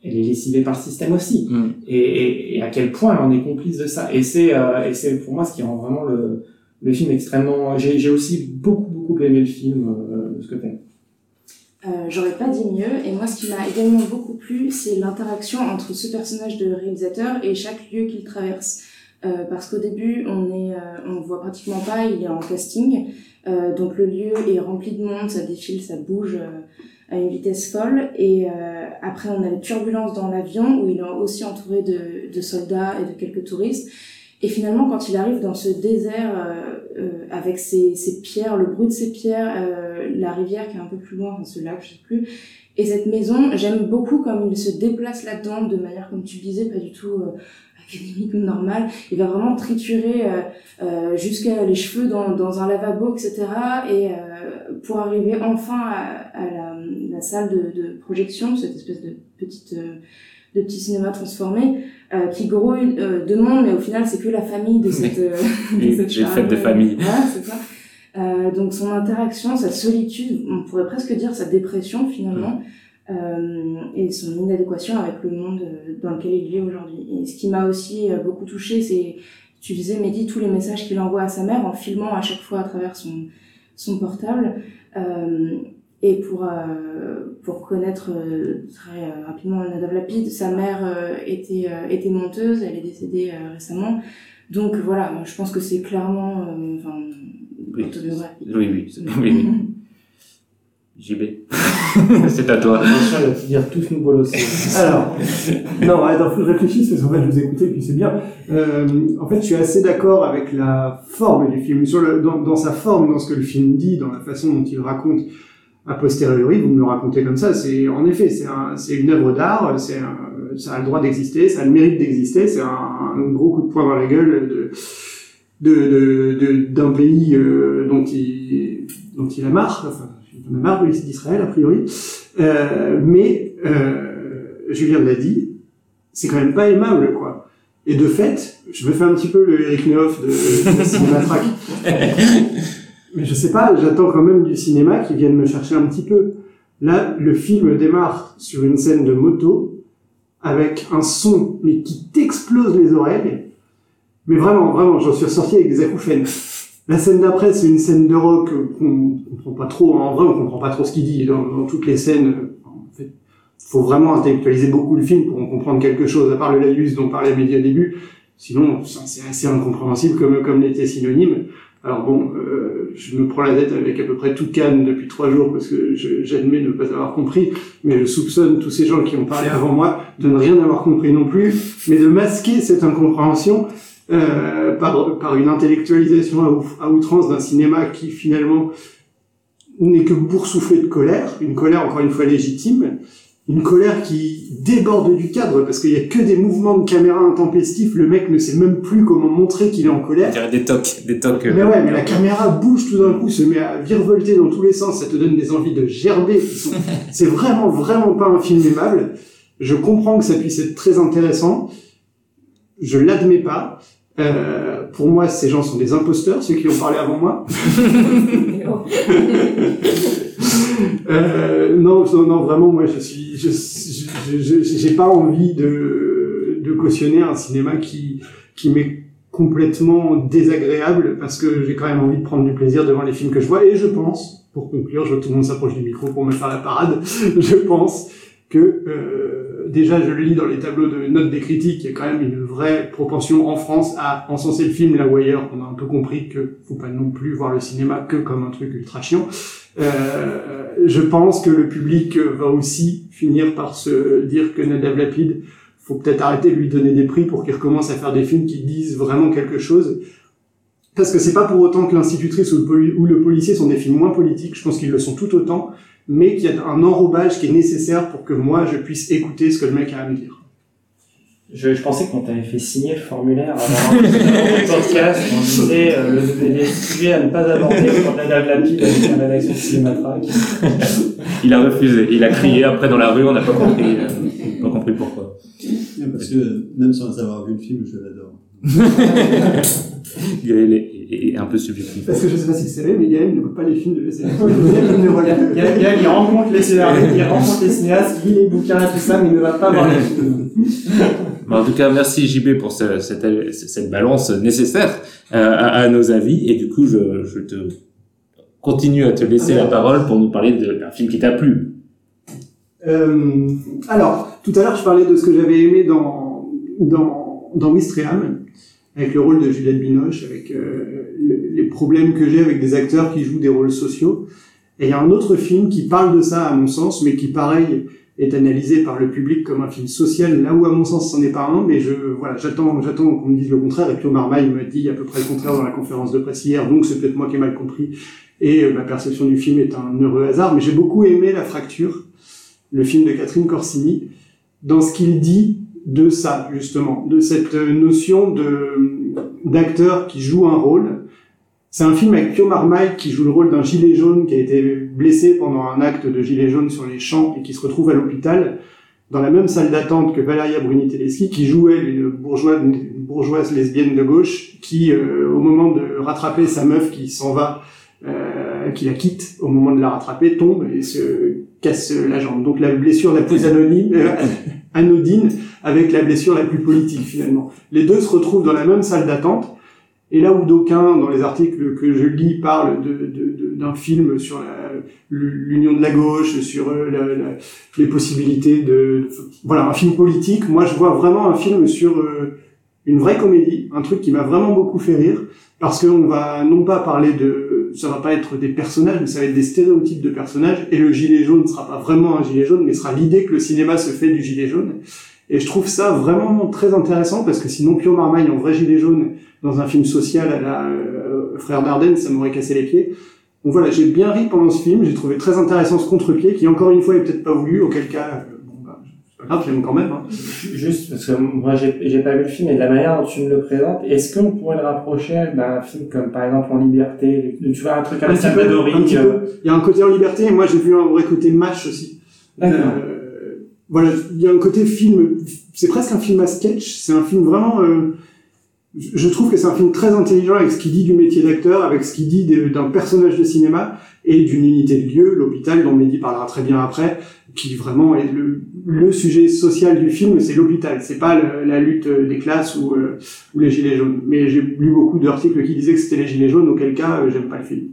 elle est lessivée par le système aussi. Mm. Et, et, et, à quel point elle en est complice de ça. Et c'est, euh, et c'est pour moi ce qui rend vraiment le, le film extrêmement. J'ai, j'ai aussi beaucoup beaucoup aimé le film euh, de ce côté. Euh, J'aurais pas dit mieux. Et moi, ce qui m'a également beaucoup plu, c'est l'interaction entre ce personnage de réalisateur et chaque lieu qu'il traverse. Euh, parce qu'au début, on est, euh, on voit pratiquement pas, il est en casting. Euh, donc le lieu est rempli de monde, ça défile, ça bouge euh, à une vitesse folle. Et euh, après, on a les turbulences dans l'avion où il est aussi entouré de, de, soldats et de quelques touristes. Et finalement, quand il arrive dans ce désert avec ses, ses, pierres, le bruit de ses pierres, la rivière qui est un peu plus loin, enfin ce lac, je sais plus, et cette maison, j'aime beaucoup comme il se déplace là-dedans de manière, comme tu disais, pas du tout académique ou normale. Il va vraiment triturer euh, euh, jusqu'à les cheveux dans, dans un lavabo, etc. Et euh, pour arriver enfin à, à la, la, salle de, de, projection, cette espèce de petite de petit cinéma transformé euh, qui grouille euh, de monde mais au final c'est que la famille de cette, euh, de cette de famille voilà, c'est ça donc son interaction sa solitude on pourrait presque dire sa dépression finalement euh, et son inadéquation avec le monde dans lequel il vit aujourd'hui. Et ce qui m'a aussi beaucoup touché, c'est, tu disais, Mehdi, tous les messages qu'il envoie à sa mère en filmant à chaque fois à travers son, son portable. Euh, et pour, euh, pour connaître très rapidement Nadav Lapid, sa mère était, était monteuse, elle est décédée récemment. Donc voilà, je pense que c'est clairement enfin, oui. autobiographique. Oui, oui, oui. oui. JB, c'est à toi. Il va dire tous nous bolosser. Alors, non, attends, faut que je réfléchisse parce qu'en fait, je vous écoutais, puis c'est bien. Euh, en fait, je suis assez d'accord avec la forme du film, sur le, dans, dans, sa forme, dans ce que le film dit, dans la façon dont il raconte a posteriori. Vous me le racontez comme ça, c'est en effet, c'est un, c'est une œuvre d'art, c'est ça a le droit d'exister, ça a le mérite d'exister, c'est un, un, gros coup de poing dans la gueule de de, de, de d'un pays euh, dont il dont il a marre. Enfin, on a marre d'Israël, a priori. Euh, mais, euh, Julien l'a dit, c'est quand même pas aimable, quoi. Et de fait, je me fais un petit peu le Eric Nehoff de, de Cinématrack. mais je sais pas, j'attends quand même du cinéma qui vienne me chercher un petit peu. Là, le film démarre sur une scène de moto, avec un son, mais qui t'explose les oreilles. Mais vraiment, vraiment, j'en suis ressorti avec des acouphènes. La scène d'après, c'est une scène de rock qu'on comprend pas trop. En vrai, on comprend pas trop ce qu'il dit dans, toutes les scènes. En fait, faut vraiment intellectualiser beaucoup le film pour en comprendre quelque chose, à part le laïus dont parlait Média au début. Sinon, c'est assez incompréhensible comme, comme l'était synonyme. Alors bon, euh, je me prends la tête avec à peu près toute canne depuis trois jours parce que j'admets ne pas avoir compris, mais je soupçonne tous ces gens qui ont parlé avant moi de ne rien avoir compris non plus, mais de masquer cette incompréhension euh, par, par une intellectualisation à, à outrance d'un cinéma qui finalement n'est que boursouflé de colère, une colère encore une fois légitime, une colère qui déborde du cadre parce qu'il y a que des mouvements de caméra intempestifs, le mec ne sait même plus comment montrer qu'il est en colère. On dirait des tocs, des tocs. Mais ouais, mais la caméra bouge tout d'un coup, se met à virevolter dans tous les sens, ça te donne des envies de gerber. C'est vraiment, vraiment pas un film aimable. Je comprends que ça puisse être très intéressant. Je l'admets pas. Euh, pour moi, ces gens sont des imposteurs, ceux qui ont parlé avant moi. euh, non, non, non, vraiment, moi, je suis, je, je, j'ai pas envie de, de cautionner un cinéma qui, qui m'est complètement désagréable parce que j'ai quand même envie de prendre du plaisir devant les films que je vois et je pense, pour conclure, je vois tout le monde s'approche du micro pour me faire la parade, je pense que euh, déjà, je le lis dans les tableaux de notes des critiques, il y a quand même une vraie propension en France à encenser le film là où ailleurs. On a un peu compris que faut pas non plus voir le cinéma que comme un truc ultra chiant. Euh, je pense que le public va aussi finir par se dire que Nadav Lapid, faut peut-être arrêter de lui donner des prix pour qu'il recommence à faire des films qui disent vraiment quelque chose. Parce que c'est pas pour autant que l'institutrice ou le policier sont des films moins politiques. Je pense qu'ils le sont tout autant mais qu'il y a un enrobage qui est nécessaire pour que moi je puisse écouter ce que le mec a à me dire. Je, je pensais qu'on t'avait fait signer le formulaire avant le podcast, on disait euh, le, les sujets à ne pas aborder quand la dame lapide avec la rédaction de Cinématrack. Il a refusé, il a crié après dans la rue, on n'a pas compris, euh, pas compris pourquoi. Parce que même sans avoir vu le film, je l'adore. Gaël est, est, un peu subjectif. Parce que je sais pas si c'est vrai, mais Gaël ne voit pas les films de l'ECR. Gaël, Gaël, il rencontre les scénaristes, il rencontre les cinéastes, il lit les bouquins et tout ça, mais il ne va pas voir les films. En tout cas, merci JB pour ce, cette, cette balance nécessaire euh, à, à, nos avis. Et du coup, je, je te continue à te laisser la parole pour nous parler d'un film qui t'a plu. Euh, alors, tout à l'heure, je parlais de ce que j'avais aimé dans, dans, dans Wistreham, avec le rôle de Juliette Binoche, avec euh, le, les problèmes que j'ai avec des acteurs qui jouent des rôles sociaux. Et il y a un autre film qui parle de ça, à mon sens, mais qui, pareil, est analysé par le public comme un film social, là où à mon sens c'en est pas un, mais je voilà, j'attends j'attends qu'on me dise le contraire, et puis Omar Maï me dit à peu près le contraire dans la conférence de presse hier, donc c'est peut-être moi qui ai mal compris, et euh, ma perception du film est un heureux hasard, mais j'ai beaucoup aimé La Fracture, le film de Catherine Corsini, dans ce qu'il dit de ça, justement, de cette notion de d'acteur qui joue un rôle. C'est un film avec Pio Marmaille qui joue le rôle d'un gilet jaune qui a été blessé pendant un acte de gilet jaune sur les champs et qui se retrouve à l'hôpital dans la même salle d'attente que Valeria Bruni-Tedeschi qui jouait une bourgeoise, une bourgeoise lesbienne de gauche qui, euh, au moment de rattraper sa meuf qui s'en va, euh, qui la quitte au moment de la rattraper, tombe et se casse la jambe. Donc la blessure la plus anonyme, euh, anodine avec la blessure la plus politique finalement. Les deux se retrouvent dans la même salle d'attente et là où d'aucuns, dans les articles que je lis, parlent d'un film sur l'union de la gauche, sur la, la, les possibilités de... Voilà, un film politique. Moi, je vois vraiment un film sur euh, une vraie comédie, un truc qui m'a vraiment beaucoup fait rire, parce qu'on va non pas parler de... Ça va pas être des personnages, mais ça va être des stéréotypes de personnages, et le gilet jaune ne sera pas vraiment un gilet jaune, mais sera l'idée que le cinéma se fait du gilet jaune. Et je trouve ça vraiment très intéressant, parce que sinon Pio Marmaille en vrai gilet jaune dans un film social à la euh, Frère Dardenne, ça m'aurait cassé les pieds. Donc voilà, j'ai bien ri pendant ce film, j'ai trouvé très intéressant ce contre-pied, qui encore une fois est peut-être pas voulu, auquel cas, euh, grave, j'aime quand même. Hein. Juste, parce que moi j'ai pas vu le film, et de la manière dont tu me le présentes, est-ce qu'on pourrait le rapprocher d'un film comme par exemple En Liberté, tu vois, un truc un, un petit peu, un petit peu. Il y a un côté En Liberté, et moi j'ai vu un vrai côté match aussi. Euh, voilà, il y a un côté film, c'est presque un film à sketch, c'est un film vraiment... Euh, je trouve que c'est un film très intelligent avec ce qu'il dit du métier d'acteur, avec ce qu'il dit d'un personnage de cinéma et d'une unité de lieu, l'hôpital, dont Mehdi parlera très bien après, qui vraiment est le, sujet social du film, c'est l'hôpital, c'est pas la lutte des classes ou, euh, ou les gilets jaunes. Mais j'ai lu beaucoup d'articles qui disaient que c'était les gilets jaunes, auquel cas euh, j'aime pas le film.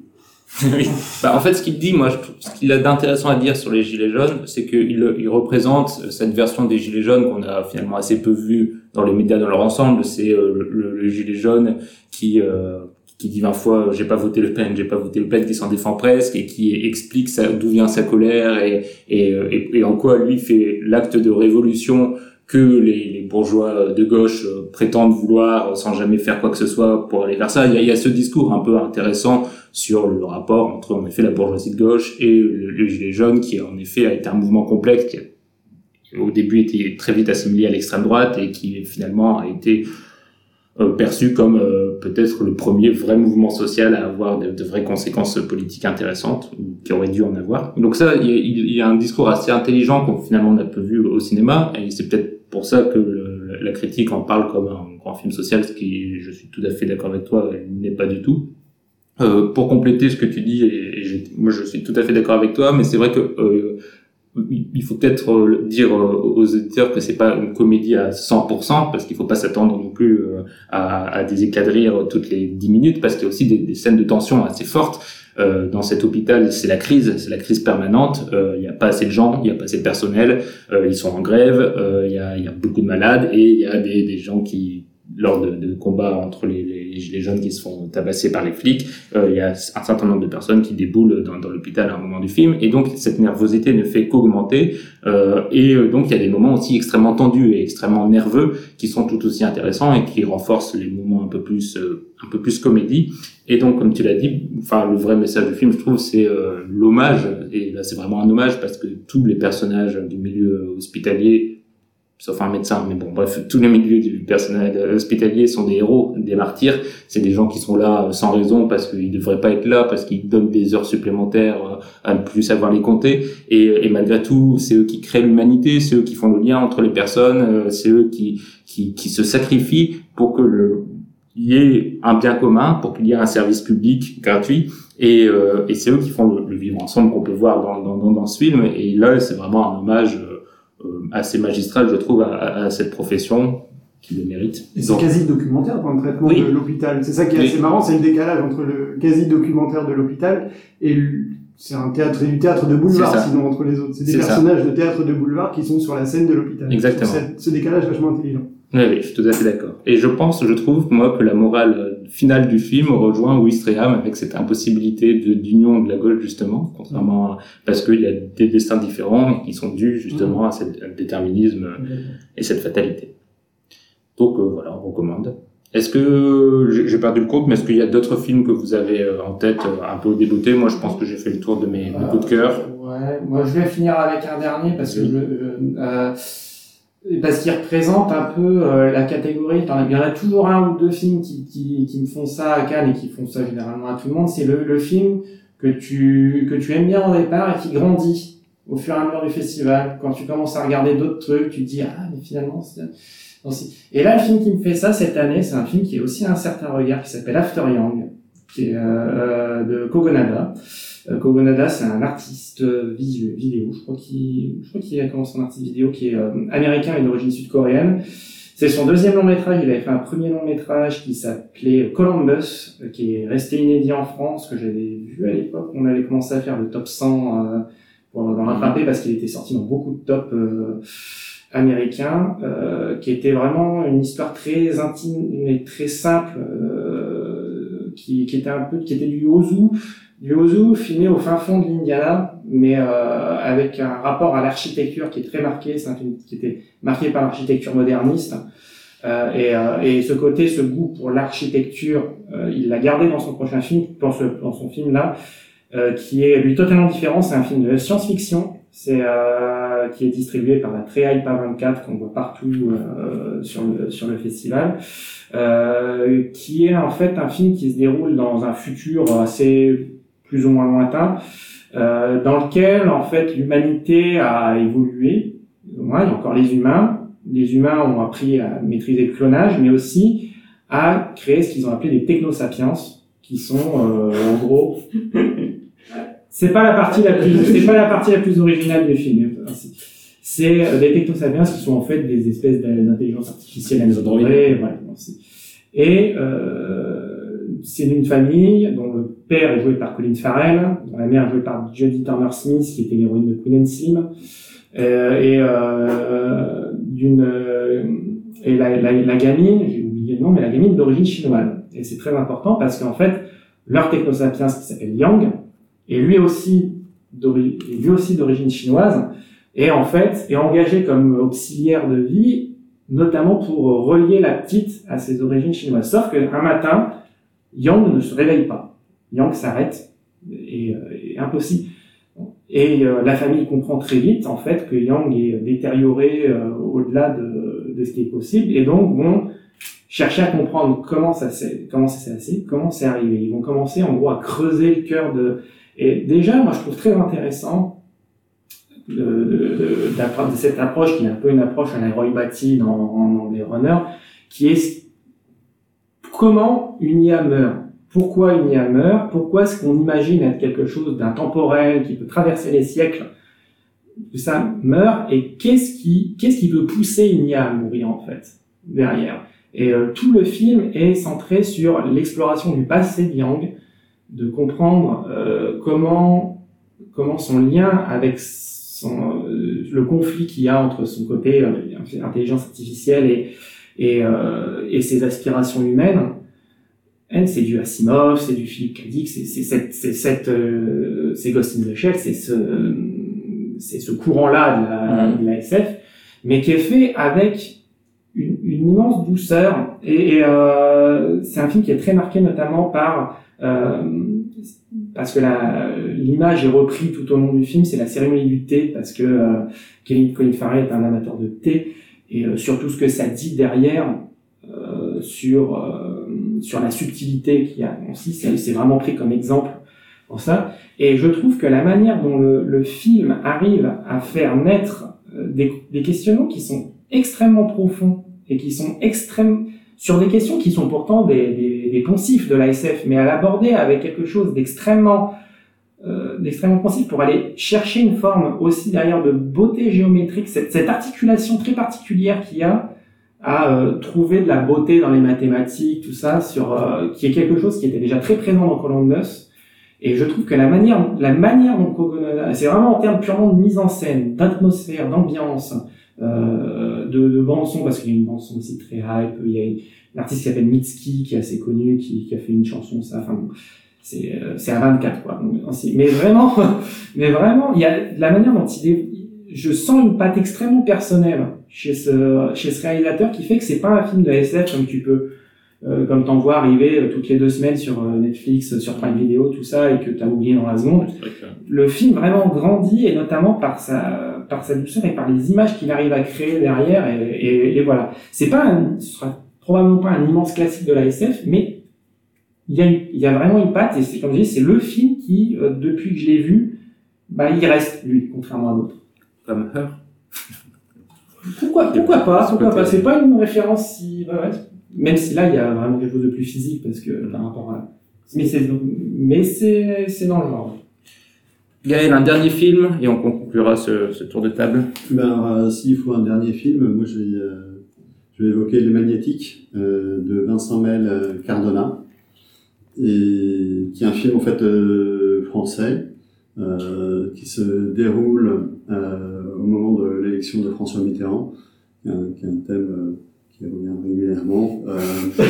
oui. Bah, en fait, ce qu'il dit, moi, ce qu'il a d'intéressant à dire sur les gilets jaunes, c'est qu'il il représente cette version des gilets jaunes qu'on a finalement assez peu vu dans les médias dans leur ensemble. C'est euh, le, le, gilet jaune qui euh, qui dit 20 fois j'ai pas voté Le Pen, j'ai pas voté Le Pen, qui s'en défend presque et qui explique d'où vient sa colère et, et, en quoi lui fait l'acte de révolution que les, bourgeois de gauche prétendent vouloir sans jamais faire quoi que ce soit pour aller vers ça. Il y a, ce discours un peu intéressant sur le rapport entre en effet la bourgeoisie de gauche et le, le gilet jaune qui en effet a été un mouvement complexe qui au début était très vite assimilé à l'extrême droite et qui finalement a été euh, perçu comme euh, peut-être le premier vrai mouvement social à avoir de, vraies conséquences politiques intéressantes, qui aurait dû en avoir. Donc ça, il il y a un discours assez intelligent qu'on finalement n'a pas vu au cinéma, et c'est peut-être pour ça que la critique en parle comme un grand film social, ce qui, je suis tout à fait d'accord avec toi, n'est pas du tout. Euh, pour compléter ce que tu dis, et, et moi je suis tout à fait d'accord avec toi, mais c'est vrai que euh, il faut peut-être euh, dire euh, aux auditeurs que c'est pas une comédie à 100% parce qu'il faut pas s'attendre non plus euh, à, à, des éclats de rire toutes les 10 minutes parce qu'il y a aussi des, des scènes de tension assez fortes. Euh, dans cet hôpital, c'est la crise, c'est la crise permanente. Il n'y a pas assez de gens, il n'y a pas assez de personnel, ils sont en grève, il y, a, y, a, beaucoup de malades et il y a des, des gens qui, lors de, de combats entre les, les, les, jeunes qui se font tabasser par les flics, euh, il y a un certain nombre de personnes qui déboulent dans, dans l'hôpital à un moment du film, et donc cette nervosité ne fait qu'augmenter, euh, et euh, donc il y a des moments aussi extrêmement tendus et extrêmement nerveux qui sont tout aussi intéressants et qui renforcent les moments un peu plus euh, un peu plus comédie. Et donc, comme tu l'as dit, enfin le vrai message du film, je trouve, c'est euh, l'hommage, et là c'est vraiment un hommage parce que tous les personnages du milieu hospitalier sauf un médecin, mais bon, bref, tous les milieux du personnel hospitalier sont des héros, des martyrs. C'est des gens qui sont là sans raison parce qu'ils devraient pas être là, parce qu'ils donnent des heures supplémentaires euh, à ne plus savoir les compter. Et, et malgré tout, c'est eux qui créent l'humanité, c'est eux qui font le lien entre les personnes, euh, c'est eux qui, qui, qui se sacrifient pour que le il y ait un bien commun, pour qu'il y ait un service public gratuit. Et, euh, et c'est eux qui font le, le vivre ensemble qu'on peut voir dans, dans, dans, ce film. Et là, c'est vraiment un hommage euh, assez magistral, je trouve, à, à, cette profession qui le mérite. C'est quasi documentaire dans le traitement oui. de l'hôpital. C'est ça qui est assez marrant, c'est le décalage entre le quasi documentaire de l'hôpital et c'est un théâtre du théâtre de boulevard sinon entre les autres. C'est des personnages ça. de théâtre de boulevard qui sont sur la scène de l'hôpital. Exactement. Ce décalage vachement intelligent. Oui, oui, je suis tout à fait d'accord. Et je pense, je trouve, moi, que la morale finale du film rejoint Ouistreham avec cette impossibilité d'union de, de, la gauche, justement, contrairement à, parce qu'il y a des destins différents qui sont dus, justement, à, cette, à ce déterminisme et cette fatalité. Donc, euh, voilà, on recommande. Est-ce que, j'ai perdu le compte, mais est-ce qu'il y a d'autres films que vous avez euh, en tête, un peu débutés Moi, je pense que j'ai fait le tour de mes, mes coups de cœur. Ouais, moi, je vais finir avec un dernier parce que je, euh, parce qu'il représente un peu euh, la catégorie. Il y en a toujours un ou deux films qui, qui, qui me font ça à Cannes et qui font ça généralement à tout le monde. C'est le, le film que tu, que tu aimes bien au départ et qui grandit au fur et à mesure du festival. Quand tu commences à regarder d'autres trucs, tu te dis, ah, mais finalement, c'est... Et là, le film qui me fait ça cette année, c'est un film qui est aussi un certain regard, qui s'appelle After Young, qui est euh, de Kogonada. Euh, Kogonada, c'est un artiste visuel, vidéo, je crois qu'il, je crois qu'il a commencé en artiste vidéo, qui est euh, américain et d'origine sud-coréenne. C'est son deuxième long métrage. Il avait fait un premier long métrage qui s'appelait Columbus, euh, qui est resté inédit en France, que j'avais vu à l'époque. On avait commencé à faire le top 100 euh, pour le rattraper parce qu'il était sorti dans beaucoup de top euh, américains, euh, qui était vraiment une histoire très intime et très simple, qui, qui était un peu, qui était du ozu, du ozu filmé au fin fond de l'Indiana, mais euh, avec un rapport à l'architecture qui est très marqué. C'est un film qui était marqué par l'architecture moderniste. Euh, et, euh, et, ce côté, ce goût pour l'architecture, euh, il l'a gardé dans son prochain film, dans, ce, dans son film là, euh, qui est lui totalement différent. C'est un film de science-fiction. C'est euh, qui est distribué par la Treai 24 qu'on voit partout sur le sur le festival, qui est en fait un film qui se déroule dans un futur assez plus ou moins lointain, euh, dans lequel en fait l'humanité a évolué. Moins, il y a encore les humains. Les humains ont appris à maîtriser le clonage, mais aussi à créer ce qu'ils ont appelé des technosapiens, qui sont euh, en gros. c'est pas la partie la plus, c'est pas la partie la plus originale du film. C'est euh, des technosapiens qui sont en fait des espèces d'intelligence artificielle. Voilà. Et euh, c'est une famille dont le père est joué par Colin Farrell, dont la mère est jouée par Jodie Turner-Smith, qui était l'héroïne de Queen and Slim, euh, et euh, d'une et la, la, la gamine, j'ai oublié le nom, mais la gamine d'origine chinoise. Et c'est très important parce qu'en fait, leur technosapiens qui s'appelle Yang est lui aussi d'origine chinoise et en fait est engagé comme auxiliaire de vie, notamment pour relier la petite à ses origines chinoises. Sauf qu'un matin, Yang ne se réveille pas. Yang s'arrête et, et, impossible. Et euh, la famille comprend très vite en fait que Yang est détérioré euh, au-delà de, de, ce qui est possible et donc vont chercher à comprendre comment ça s'est comment ça s'est comment c'est arrivé. Ils vont commencer en gros à creuser le cœur de et déjà moi je trouve très intéressant de, de, de cette approche qui est un peu une approche à la Roy Batty dans en anglais runner qui est comment une IA meurt? Pourquoi une IA meurt, pourquoi est-ce qu'on imagine être quelque chose d'intemporel qui peut traverser les siècles? Ça meurt et qu'est-ce qui qu'est-ce qui peut pousser une IA à mourir en fait derrière? Et euh, tout le film est centré sur l'exploration du passé de Yang, de comprendre euh, comment comment son lien avec son, euh, le conflit qu'il y a entre son côté intelligence artificielle et et, et ses aspirations humaines. C'est du Asimov, c'est du Philippe K. c'est cette, c'est cette, c'est Ghost in the Shell, c'est ce, c'est ce courant-là de la, de la SF, mais qui est fait avec une, une immense douceur. Et, et euh, c'est un film qui est très marqué notamment par euh, parce que l'image est reprise tout au long du film, c'est la cérémonie du thé, parce que euh, Kevin Colin Farrell est un amateur de thé, et euh, surtout ce que ça dit derrière euh, sur euh, sur la subtilité qu'il y a aussi, c'est vraiment pris comme exemple pour ça. Et je trouve que la manière dont le, le film arrive à faire naître des, des questionnements qui sont extrêmement profonds et qui sont extrêmes sur des questions qui sont pourtant des, des, des poncifs de l'ASF, mais à l'aborder avec quelque chose d'extrêmement euh, d'extrêmement pensif pour aller chercher une forme aussi derrière de beauté géométrique, cette, cette articulation très particulière qu'il y a à euh, trouver de la beauté dans les mathématiques, tout ça, sur euh, qui est quelque chose qui était déjà très présent dans Columbus. Et je trouve que la manière, la manière dont c'est vraiment en termes purement de mise en scène, d'atmosphère, d'ambiance, euh, de, de bande son parce qu'il y a une bande son aussi très hype. Il y a une, artiste qui s'appelle Mitski qui est assez connu, qui, qui a fait une chanson ça. Enfin, c'est euh, c'est à 24 quoi. mais vraiment, mais vraiment, il y a la manière dont il est. Je sens une patte extrêmement personnelle chez ce chez ce réalisateur qui fait que c'est pas un film de SF comme tu peux euh, comme t'en vois arriver euh, toutes les deux semaines sur euh, Netflix, sur Prime Video, tout ça, et que t'as oublié dans la seconde. Le film vraiment grandit, et notamment par sa, par sa douceur et par les images qu'il arrive à créer derrière, et, et, et voilà. C'est pas un, ce sera probablement pas un immense classique de la SF, mais il y a, il y a vraiment une patte, et c'est comme je dis, c'est le film qui, depuis que je l'ai vu, bah, il reste, lui, contrairement à d'autres. Comme Her. Pourquoi, pourquoi pas, pourquoi pas, c'est pas une référence si, ouais, même si là il y a vraiment quelque chose de plus physique parce que par rapport à mais c'est mais c'est c'est dans le genre Gaël un dernier film et on conclura ce, ce tour de table ben euh, s'il faut un dernier film moi je vais euh, je vais évoquer Les Magnétiques euh, de Vincent Mel euh, Cardona et qui est un film en fait euh, français qui se déroule au moment de l'élection de François Mitterrand qui est un, qui est un thème qui revient régulièrement. Euh...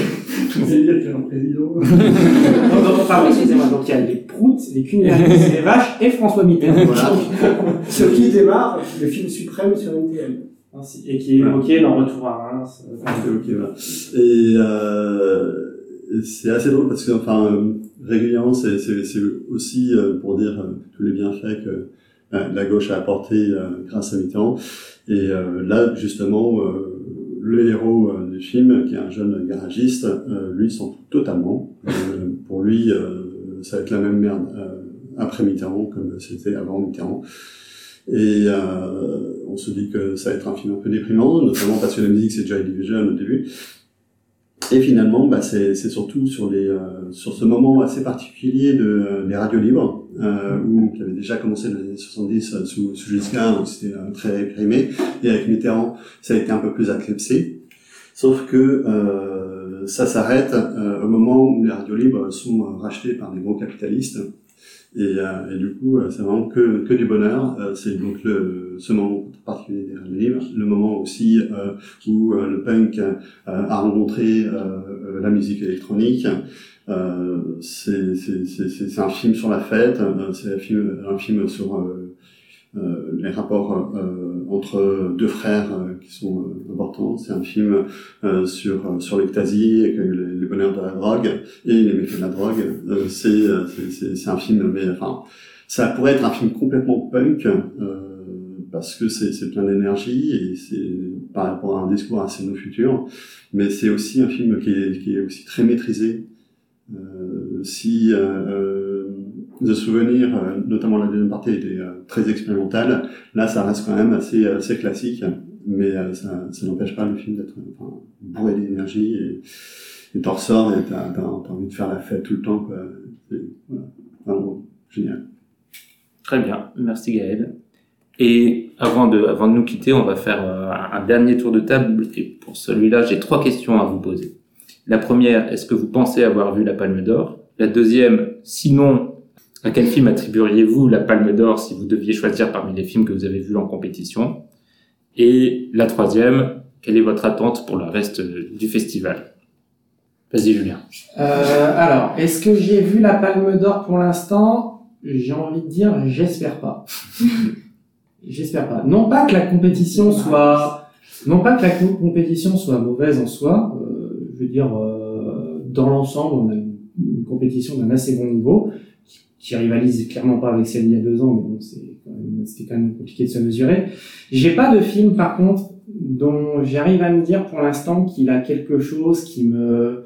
Vous allez dire qu'il y a un président. non, non, pardon, excusez-moi. Donc, il y a les proutes, les cuniaris, les vaches et François Mitterrand. Voilà. Ce qui démarre le film suprême sur NTM. Et qui est évoqué dans Retour à Reims. Et, euh, c'est assez drôle parce que, enfin, euh, régulièrement, c'est, aussi euh, pour dire euh, tous les bienfaits que la gauche a apporté grâce à Mitterrand. Et là, justement, le héros du film, qui est un jeune garagiste, lui s'en fout totalement. Pour lui, ça va être la même merde après Mitterrand comme c'était avant Mitterrand. Et on se dit que ça va être un film un peu déprimant, notamment parce que la musique c'est Joy Division au début. Et finalement, bah, c'est surtout sur, les, euh, sur ce moment assez particulier de, euh, des radios libres, euh, où, qui avait déjà commencé dans les années 70 euh, sous, sous Giscard, donc c'était euh, très réprimé, et avec Mitterrand, ça a été un peu plus acclipsé. Sauf que ça s'arrête au moment où les radios libres sont rachetées par des gros capitalistes, et, euh, et, du coup, euh, c'est vraiment que, que du bonheur. Euh, c'est donc le, ce moment particulier des livres, le moment aussi où le punk a rencontré la musique électronique. c'est un film sur la fête, c'est un film, un film sur les rapports entre deux frères qui sont importants. C'est un film sur sur l'ecstasy, et les, bonheurs de la drogue et les méfaits de la drogue. c'est c'est un film, mais enfin, ça pourrait être un film complètement punk. Euh, parce que c'est plein d'énergie et c'est par rapport à un discours assez nos futurs, mais c'est aussi un film qui est, qui est aussi très maîtrisé. Euh, si euh, The Souvenir, notamment la deuxième partie, était très expérimentale, là ça reste quand même assez, assez classique, mais ça, ça n'empêche pas le film d'être enfin, bourré d'énergie et et t'en ressors et t'as as, envie de faire la fête tout le temps. Quoi. Voilà, vraiment génial. Très bien, merci Gaël. Et avant de, avant de nous quitter, on va faire euh, un dernier tour de table. Et pour celui-là, j'ai trois questions à vous poser. La première, est-ce que vous pensez avoir vu la Palme d'Or? La deuxième, sinon, à quel film attribueriez-vous la Palme d'Or si vous deviez choisir parmi les films que vous avez vus en compétition? Et la troisième, quelle est votre attente pour le reste du festival? Vas-y Julien. Euh, alors, est-ce que j'ai vu la Palme d'Or pour l'instant? J'ai envie de dire, j'espère pas. j'espère pas. Non pas que la compétition soit, non pas que la compétition soit mauvaise en soi. Euh, je veux dire, euh, dans l'ensemble, on a une, une compétition d'un assez bon niveau qui, rivalise clairement pas avec celle d'il y a deux ans, mais bon, c'est quand même, c'était quand même compliqué de se mesurer. J'ai pas de film, par contre, dont j'arrive à me dire pour l'instant qu'il a quelque chose qui me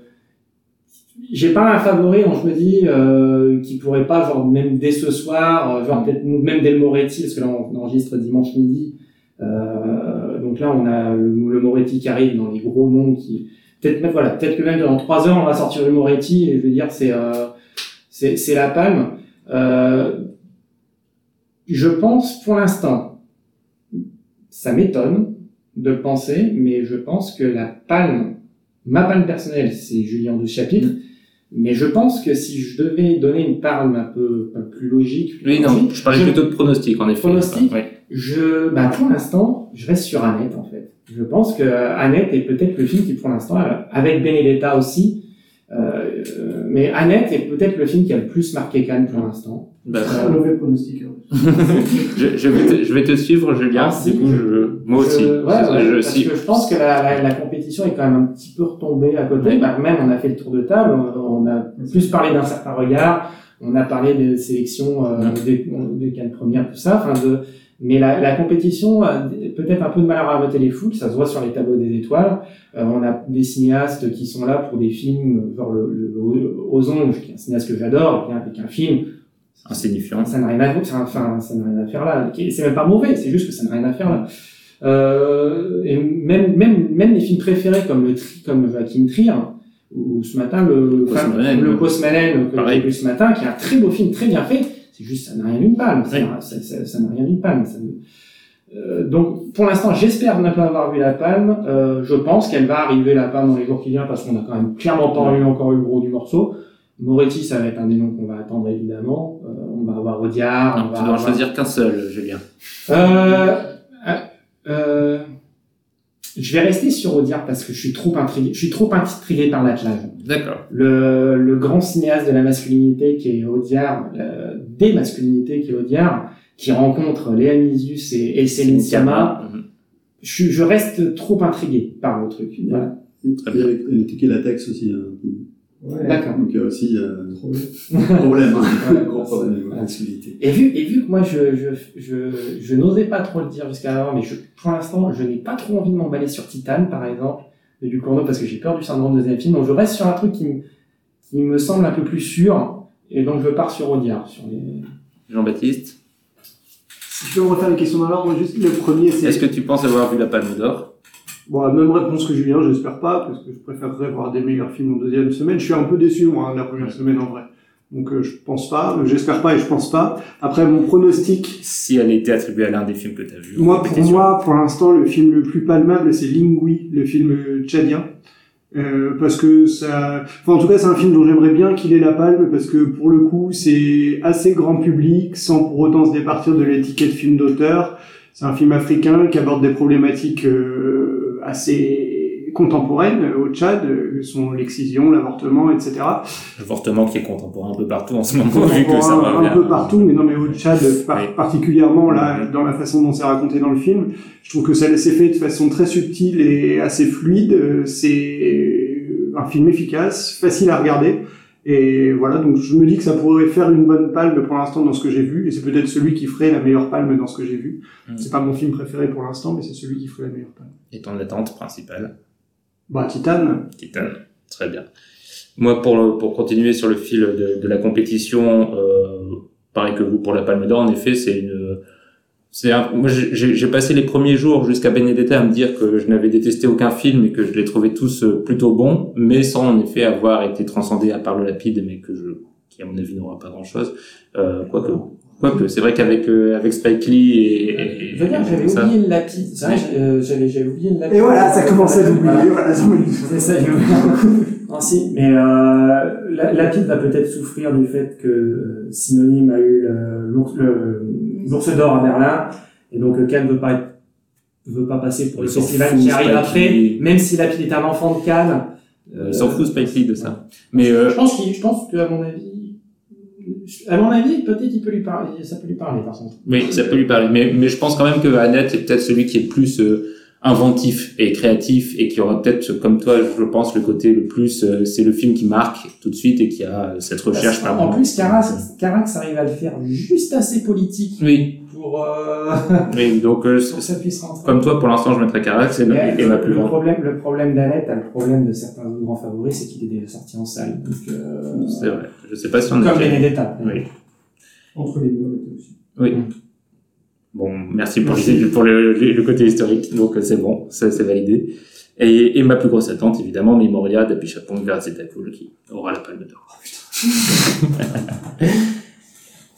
j'ai pas un favori dont je me dis euh, qui pourrait pas genre même dès ce soir euh, genre peut-être même dès le Moretti parce que là on enregistre dimanche midi euh, donc là on a le, Moretti qui arrive dans les gros noms qui peut-être même voilà peut-être que même dans trois heures on va sortir le Moretti et je veux dire c'est euh, c'est la palme je pense pour l'instant ça m'étonne de le penser mais je pense que la palme ma palme personnelle c'est Julien de Chapitre mais je pense que si je devais donner une palme un peu, un peu plus logique. Oui, non, je parlais plutôt de pronostic, en effet. Pronostic. Oui. Je, bah, pour l'instant, je reste sur Annette, en fait. Je pense que Annette est peut-être le film qui, pour l'instant, avec Benedetta aussi, euh, mais Annette est peut-être le film qui a le plus marqué Cannes pour l'instant. Bah, très mauvais pronostic. je, je, vais te, je vais te suivre, Julien. Ah, du coup, je, moi aussi. Je, ouais, ouais, je, parce que je pense que la, la, la, compétition est quand même un petit peu retombée à côté. Bah, même, on a fait le tour de table, on, on a plus parlé d'un certain regard, on a parlé des sélections euh, des, des Cannes premières, tout ça. Enfin, de, mais la, la compétition a peut-être un peu de mal à raboter les foules, ça se voit sur les tableaux des étoiles. Euh, on a des cinéastes qui sont là pour des films, genre le, le, le Ozon, qui est un cinéaste que j'adore, avec un film insignifiant. Ça n'a rien à enfin, ça n'a rien à faire là. C'est même pas mauvais, c'est juste que ça n'a rien à faire là. Euh, et même, même, même les films préférés comme le tri, comme Joachim Trier, ou ce matin le, Cosmalène, le Cosmalène que j'ai vu ce matin, qui est un très beau film, très bien fait. C'est juste, ça n'a rien d'une palme. Oui. Ça, n'a rien d'une palme. Ça, euh, donc, pour l'instant, j'espère ne pas avoir vu la palme. Euh, je pense qu'elle va arriver la palme dans les jours qui viennent parce qu'on a quand même clairement pas eu encore eu le gros du morceau. Moretti, ça va être un des noms qu'on va attendre évidemment. Euh, on va avoir Audiard. On va tu dois avoir... choisir qu'un seul, Julien. Euh, euh, je vais rester sur Audiard parce que je suis trop intrigué. Je suis trop intrigué par l'attelage. D'accord. Le, le grand cinéaste de la masculinité qui est Audiard, euh, des masculinités qui est Audiard, qui rencontre Léa Misus et, et Céline Sciamma. Mhm. Je, je reste trop intrigué par le truc. Voilà. Le ticket latex aussi. Hein. Ouais. D'accord. Donc il y a aussi euh, problème, hein. Gros problème. Et vu, et vu que moi je, je, je, je n'osais pas trop le dire jusqu'à alors, mais je, pour l'instant je n'ai pas trop envie de m'emballer sur Titan par exemple, de Ducournau parce que j'ai peur du syndrome de deuxième film, donc je reste sur un truc qui, me- qui me semble un peu plus sûr, et donc je pars sur Audiard. Sur les... Jean-Baptiste, Si je peux refaire les questions dans l'ordre, juste le premier, c'est. est-ce que tu penses avoir vu la Palme d'Or? Bon, la même réponse que Julien, j'espère pas, parce que je préférerais voir des meilleurs films en deuxième semaine. Je suis un peu déçu, moi, de la première semaine, en vrai. Donc, euh, je pense pas, j'espère pas et je pense pas. Après, mon pronostic, Si elle était attribuée à l'un des films que tu as vu. moi, pour moi, pour l'instant, le film le plus palmable, c'est Lingui, le film euh, tchadien. Euh, parce que ça, enfin, en tout cas, c'est un film dont j'aimerais bien qu'il ait la palme, parce que pour le coup, c'est assez grand public, sans pour autant se départir de l'étiquette film d'auteur. C'est un film africain qui aborde des problématiques euh, assez contemporaines euh, au Tchad, euh, sont l'excision, l'avortement, etc. L'avortement qui est contemporain un peu partout en ce moment, vu que ça revient. un peu partout, mais non, mais au Tchad par- Oui. particulièrement là, dans la façon dont c'est raconté dans le film, je trouve que ça s'est fait de façon très subtile et assez fluide. Euh, C'est un film efficace, facile à regarder. Et voilà, donc je me dis que ça pourrait faire une bonne palme pour l'instant dans ce que j'ai vu, et c'est peut-être celui qui ferait la meilleure palme dans ce que j'ai vu. Mm. C'est pas mon film préféré pour l'instant, mais c'est celui qui ferait la meilleure palme. Et ton attente principale? Bah, Titan, Titan. Très bien. Moi, pour, le- pour continuer sur le fil de, de la compétition, euh, pareil que vous pour la Palme d'Or, en effet, c'est une, c'est un- moi, j'ai j'ai passé les premiers jours jusqu'à Benedetta à me dire que je n'avais détesté aucun film et que je les trouvais tous euh, plutôt bons, mais sans en effet avoir été transcendé à part le lapide, mais que je, qui à mon avis n'aura pas grand chose, euh, quoique. Quoique, c'est vrai qu'avec euh, avec Spike Lee et, et- Je veux dire, j'avais oublié le lapide. Euh, j'avais j'avais oublié le lapide. Et voilà, ça commençait à l'oublier. Voilà, C'est ça, si, mais euh, la- lapide va peut-être souffrir du fait que euh, Synonyme a eu le- l'ours le- l'ours d'or à Berlin, et donc euh, Cannes veut pas être veut pas passer pour le festival qui arrive Spike après, Lee. même si Lapide est un enfant de Cannes. euh, Ils s'en foutent Spike Lee de ça. Mais euh, Je pense qu'il, je pense que à mon avis, à mon avis, peut-être il peut lui parler, ça peut lui parler par contre. Oui, ça peut lui parler. Mais, mais je pense quand même que Annette est peut-être celui qui est le plus euh, inventif et créatif et qui aura peut-être, comme toi, je pense, le côté le plus, euh, c'est le film qui marque tout de suite et qui a euh, cette recherche en, en plus, Carax, Carax arrive à le faire juste assez politique Oui. pour, euh, Oui, donc, euh, pour que ça puisse rentrer. comme toi, pour l'instant, je mettrais Carax et, ma plus le grande. problème, le problème d'Annette, a le problème de certains autres grands favoris, c'est qu'il est déjà sorti en salle. Donc, euh, C'est vrai. Je sais pas si on Comme Benedetta. Oui. Entre les murs aussi. Oui. Bon, merci pour, les- pour le, le- le côté historique. Donc, euh, c'est bon, ça, c'est validé. Et, et ma plus grosse attente, évidemment, Memoria d'Apichapong Verzetacool, qui aura la palme d'or.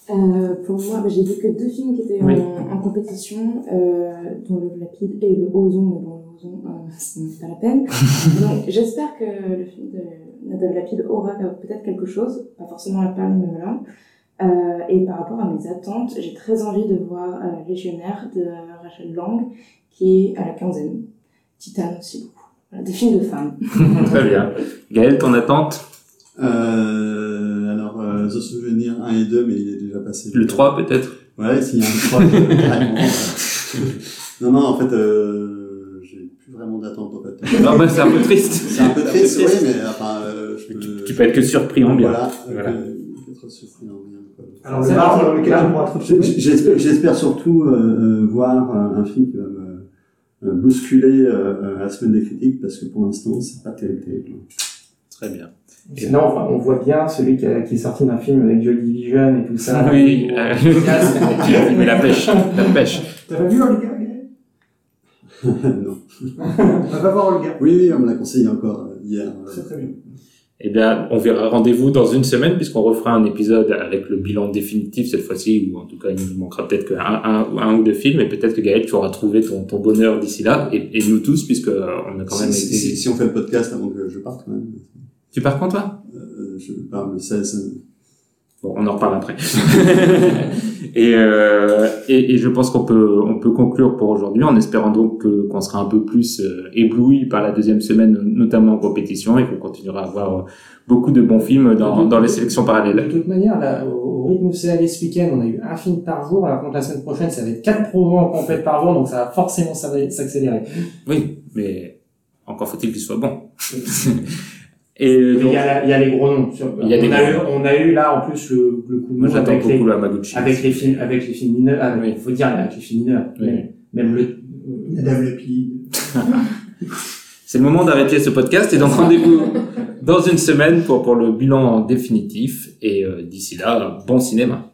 Euh, pour moi, bah, j'ai vu que deux films qui étaient Oui. en, en compétition, euh, dont le Lapide et le Ozon, mais bon, le Ozon, euh, c'est pas la peine. Donc, j'espère que le film de Nadav Lapide aura peut-être quelque chose, pas forcément la palme, mais voilà. Euh, et par rapport à mes attentes, j'ai très envie de voir euh, Légionnaire de Rachel Lang, qui est à la quinzaine. Titane aussi beaucoup. Voilà, des films de femmes. Très bien. Gaël, ton attente Euh, alors, euh, The Souvenir 1 et 2, mais il est déjà passé. Le 3, peut-être Ouais, s'il y a un 3, je- carrément. non, non, en fait, euh, j'ai plus vraiment d'attente, en fait. Non, bah, c'est un peu triste. C'est un peu triste, oui, mais enfin, euh, je peux... Tu peux être que surpris en bien. Voilà, Voilà. euh, être surpris en bien. Alors, le dans lequel tu pourras te retrouver. J- J'espère, j'espère surtout euh, euh, voir un, un film qui va me euh, bousculer euh, euh, la semaine des critiques parce que pour l'instant c'est pas terrible. terrible. Très bien. Sinon, on voit- on voit bien celui qui, a- qui est sorti d'un film avec Joy Division et tout ça. Oui, euh, mais la pêche, la pêche. T'as pas vu Olga non. On va voir Olga. Oui, oui, on me l'a conseillé encore hier. Très très bien. Eh bien, on verra rendez-vous dans une semaine puisqu'on refera un épisode avec le bilan définitif cette fois-ci, ou en tout cas, il nous manquera peut-être qu'un un, un ou deux films, et peut-être que Gaël, tu auras trouvé ton, ton bonheur d'ici là, et, et nous tous, puisque euh, on a quand même Si, été... si- si on fait le podcast avant que je parte quand même. Tu pars quand, toi? Euh, Je pars le 16. Bon, on en reparle après. et, euh, et, et je pense qu'on peut, on peut conclure pour aujourd'hui en espérant donc que- qu'on sera un peu plus euh, ébloui par la deuxième semaine, notamment en compétition, et qu'on continuera à avoir euh, beaucoup de bons films dans, dans les sélections De parallèles. toute manière, là, au rythme où c'est allé ce week-end, on a eu un film par jour. Alors, contre la semaine prochaine, ça va être quatre promos en compète par jour, donc ça va forcément s'accélérer. Oui, mais encore faut-il qu'il soit bon. et donc, Il y, a, il y a les gros noms. Sur- Il y a des on, a eu, on a eu là en plus le, le coup de moi avec beaucoup les, avec les films, avec les films mineurs. Ah, Oui. Il faut dire avec les films mineurs. Oui. Même, même le. Nadav Lapide. C'est le moment d'arrêter ce podcast et donc rendez-vous dans une semaine pour, pour le bilan définitif et euh, d'ici là, bon cinéma.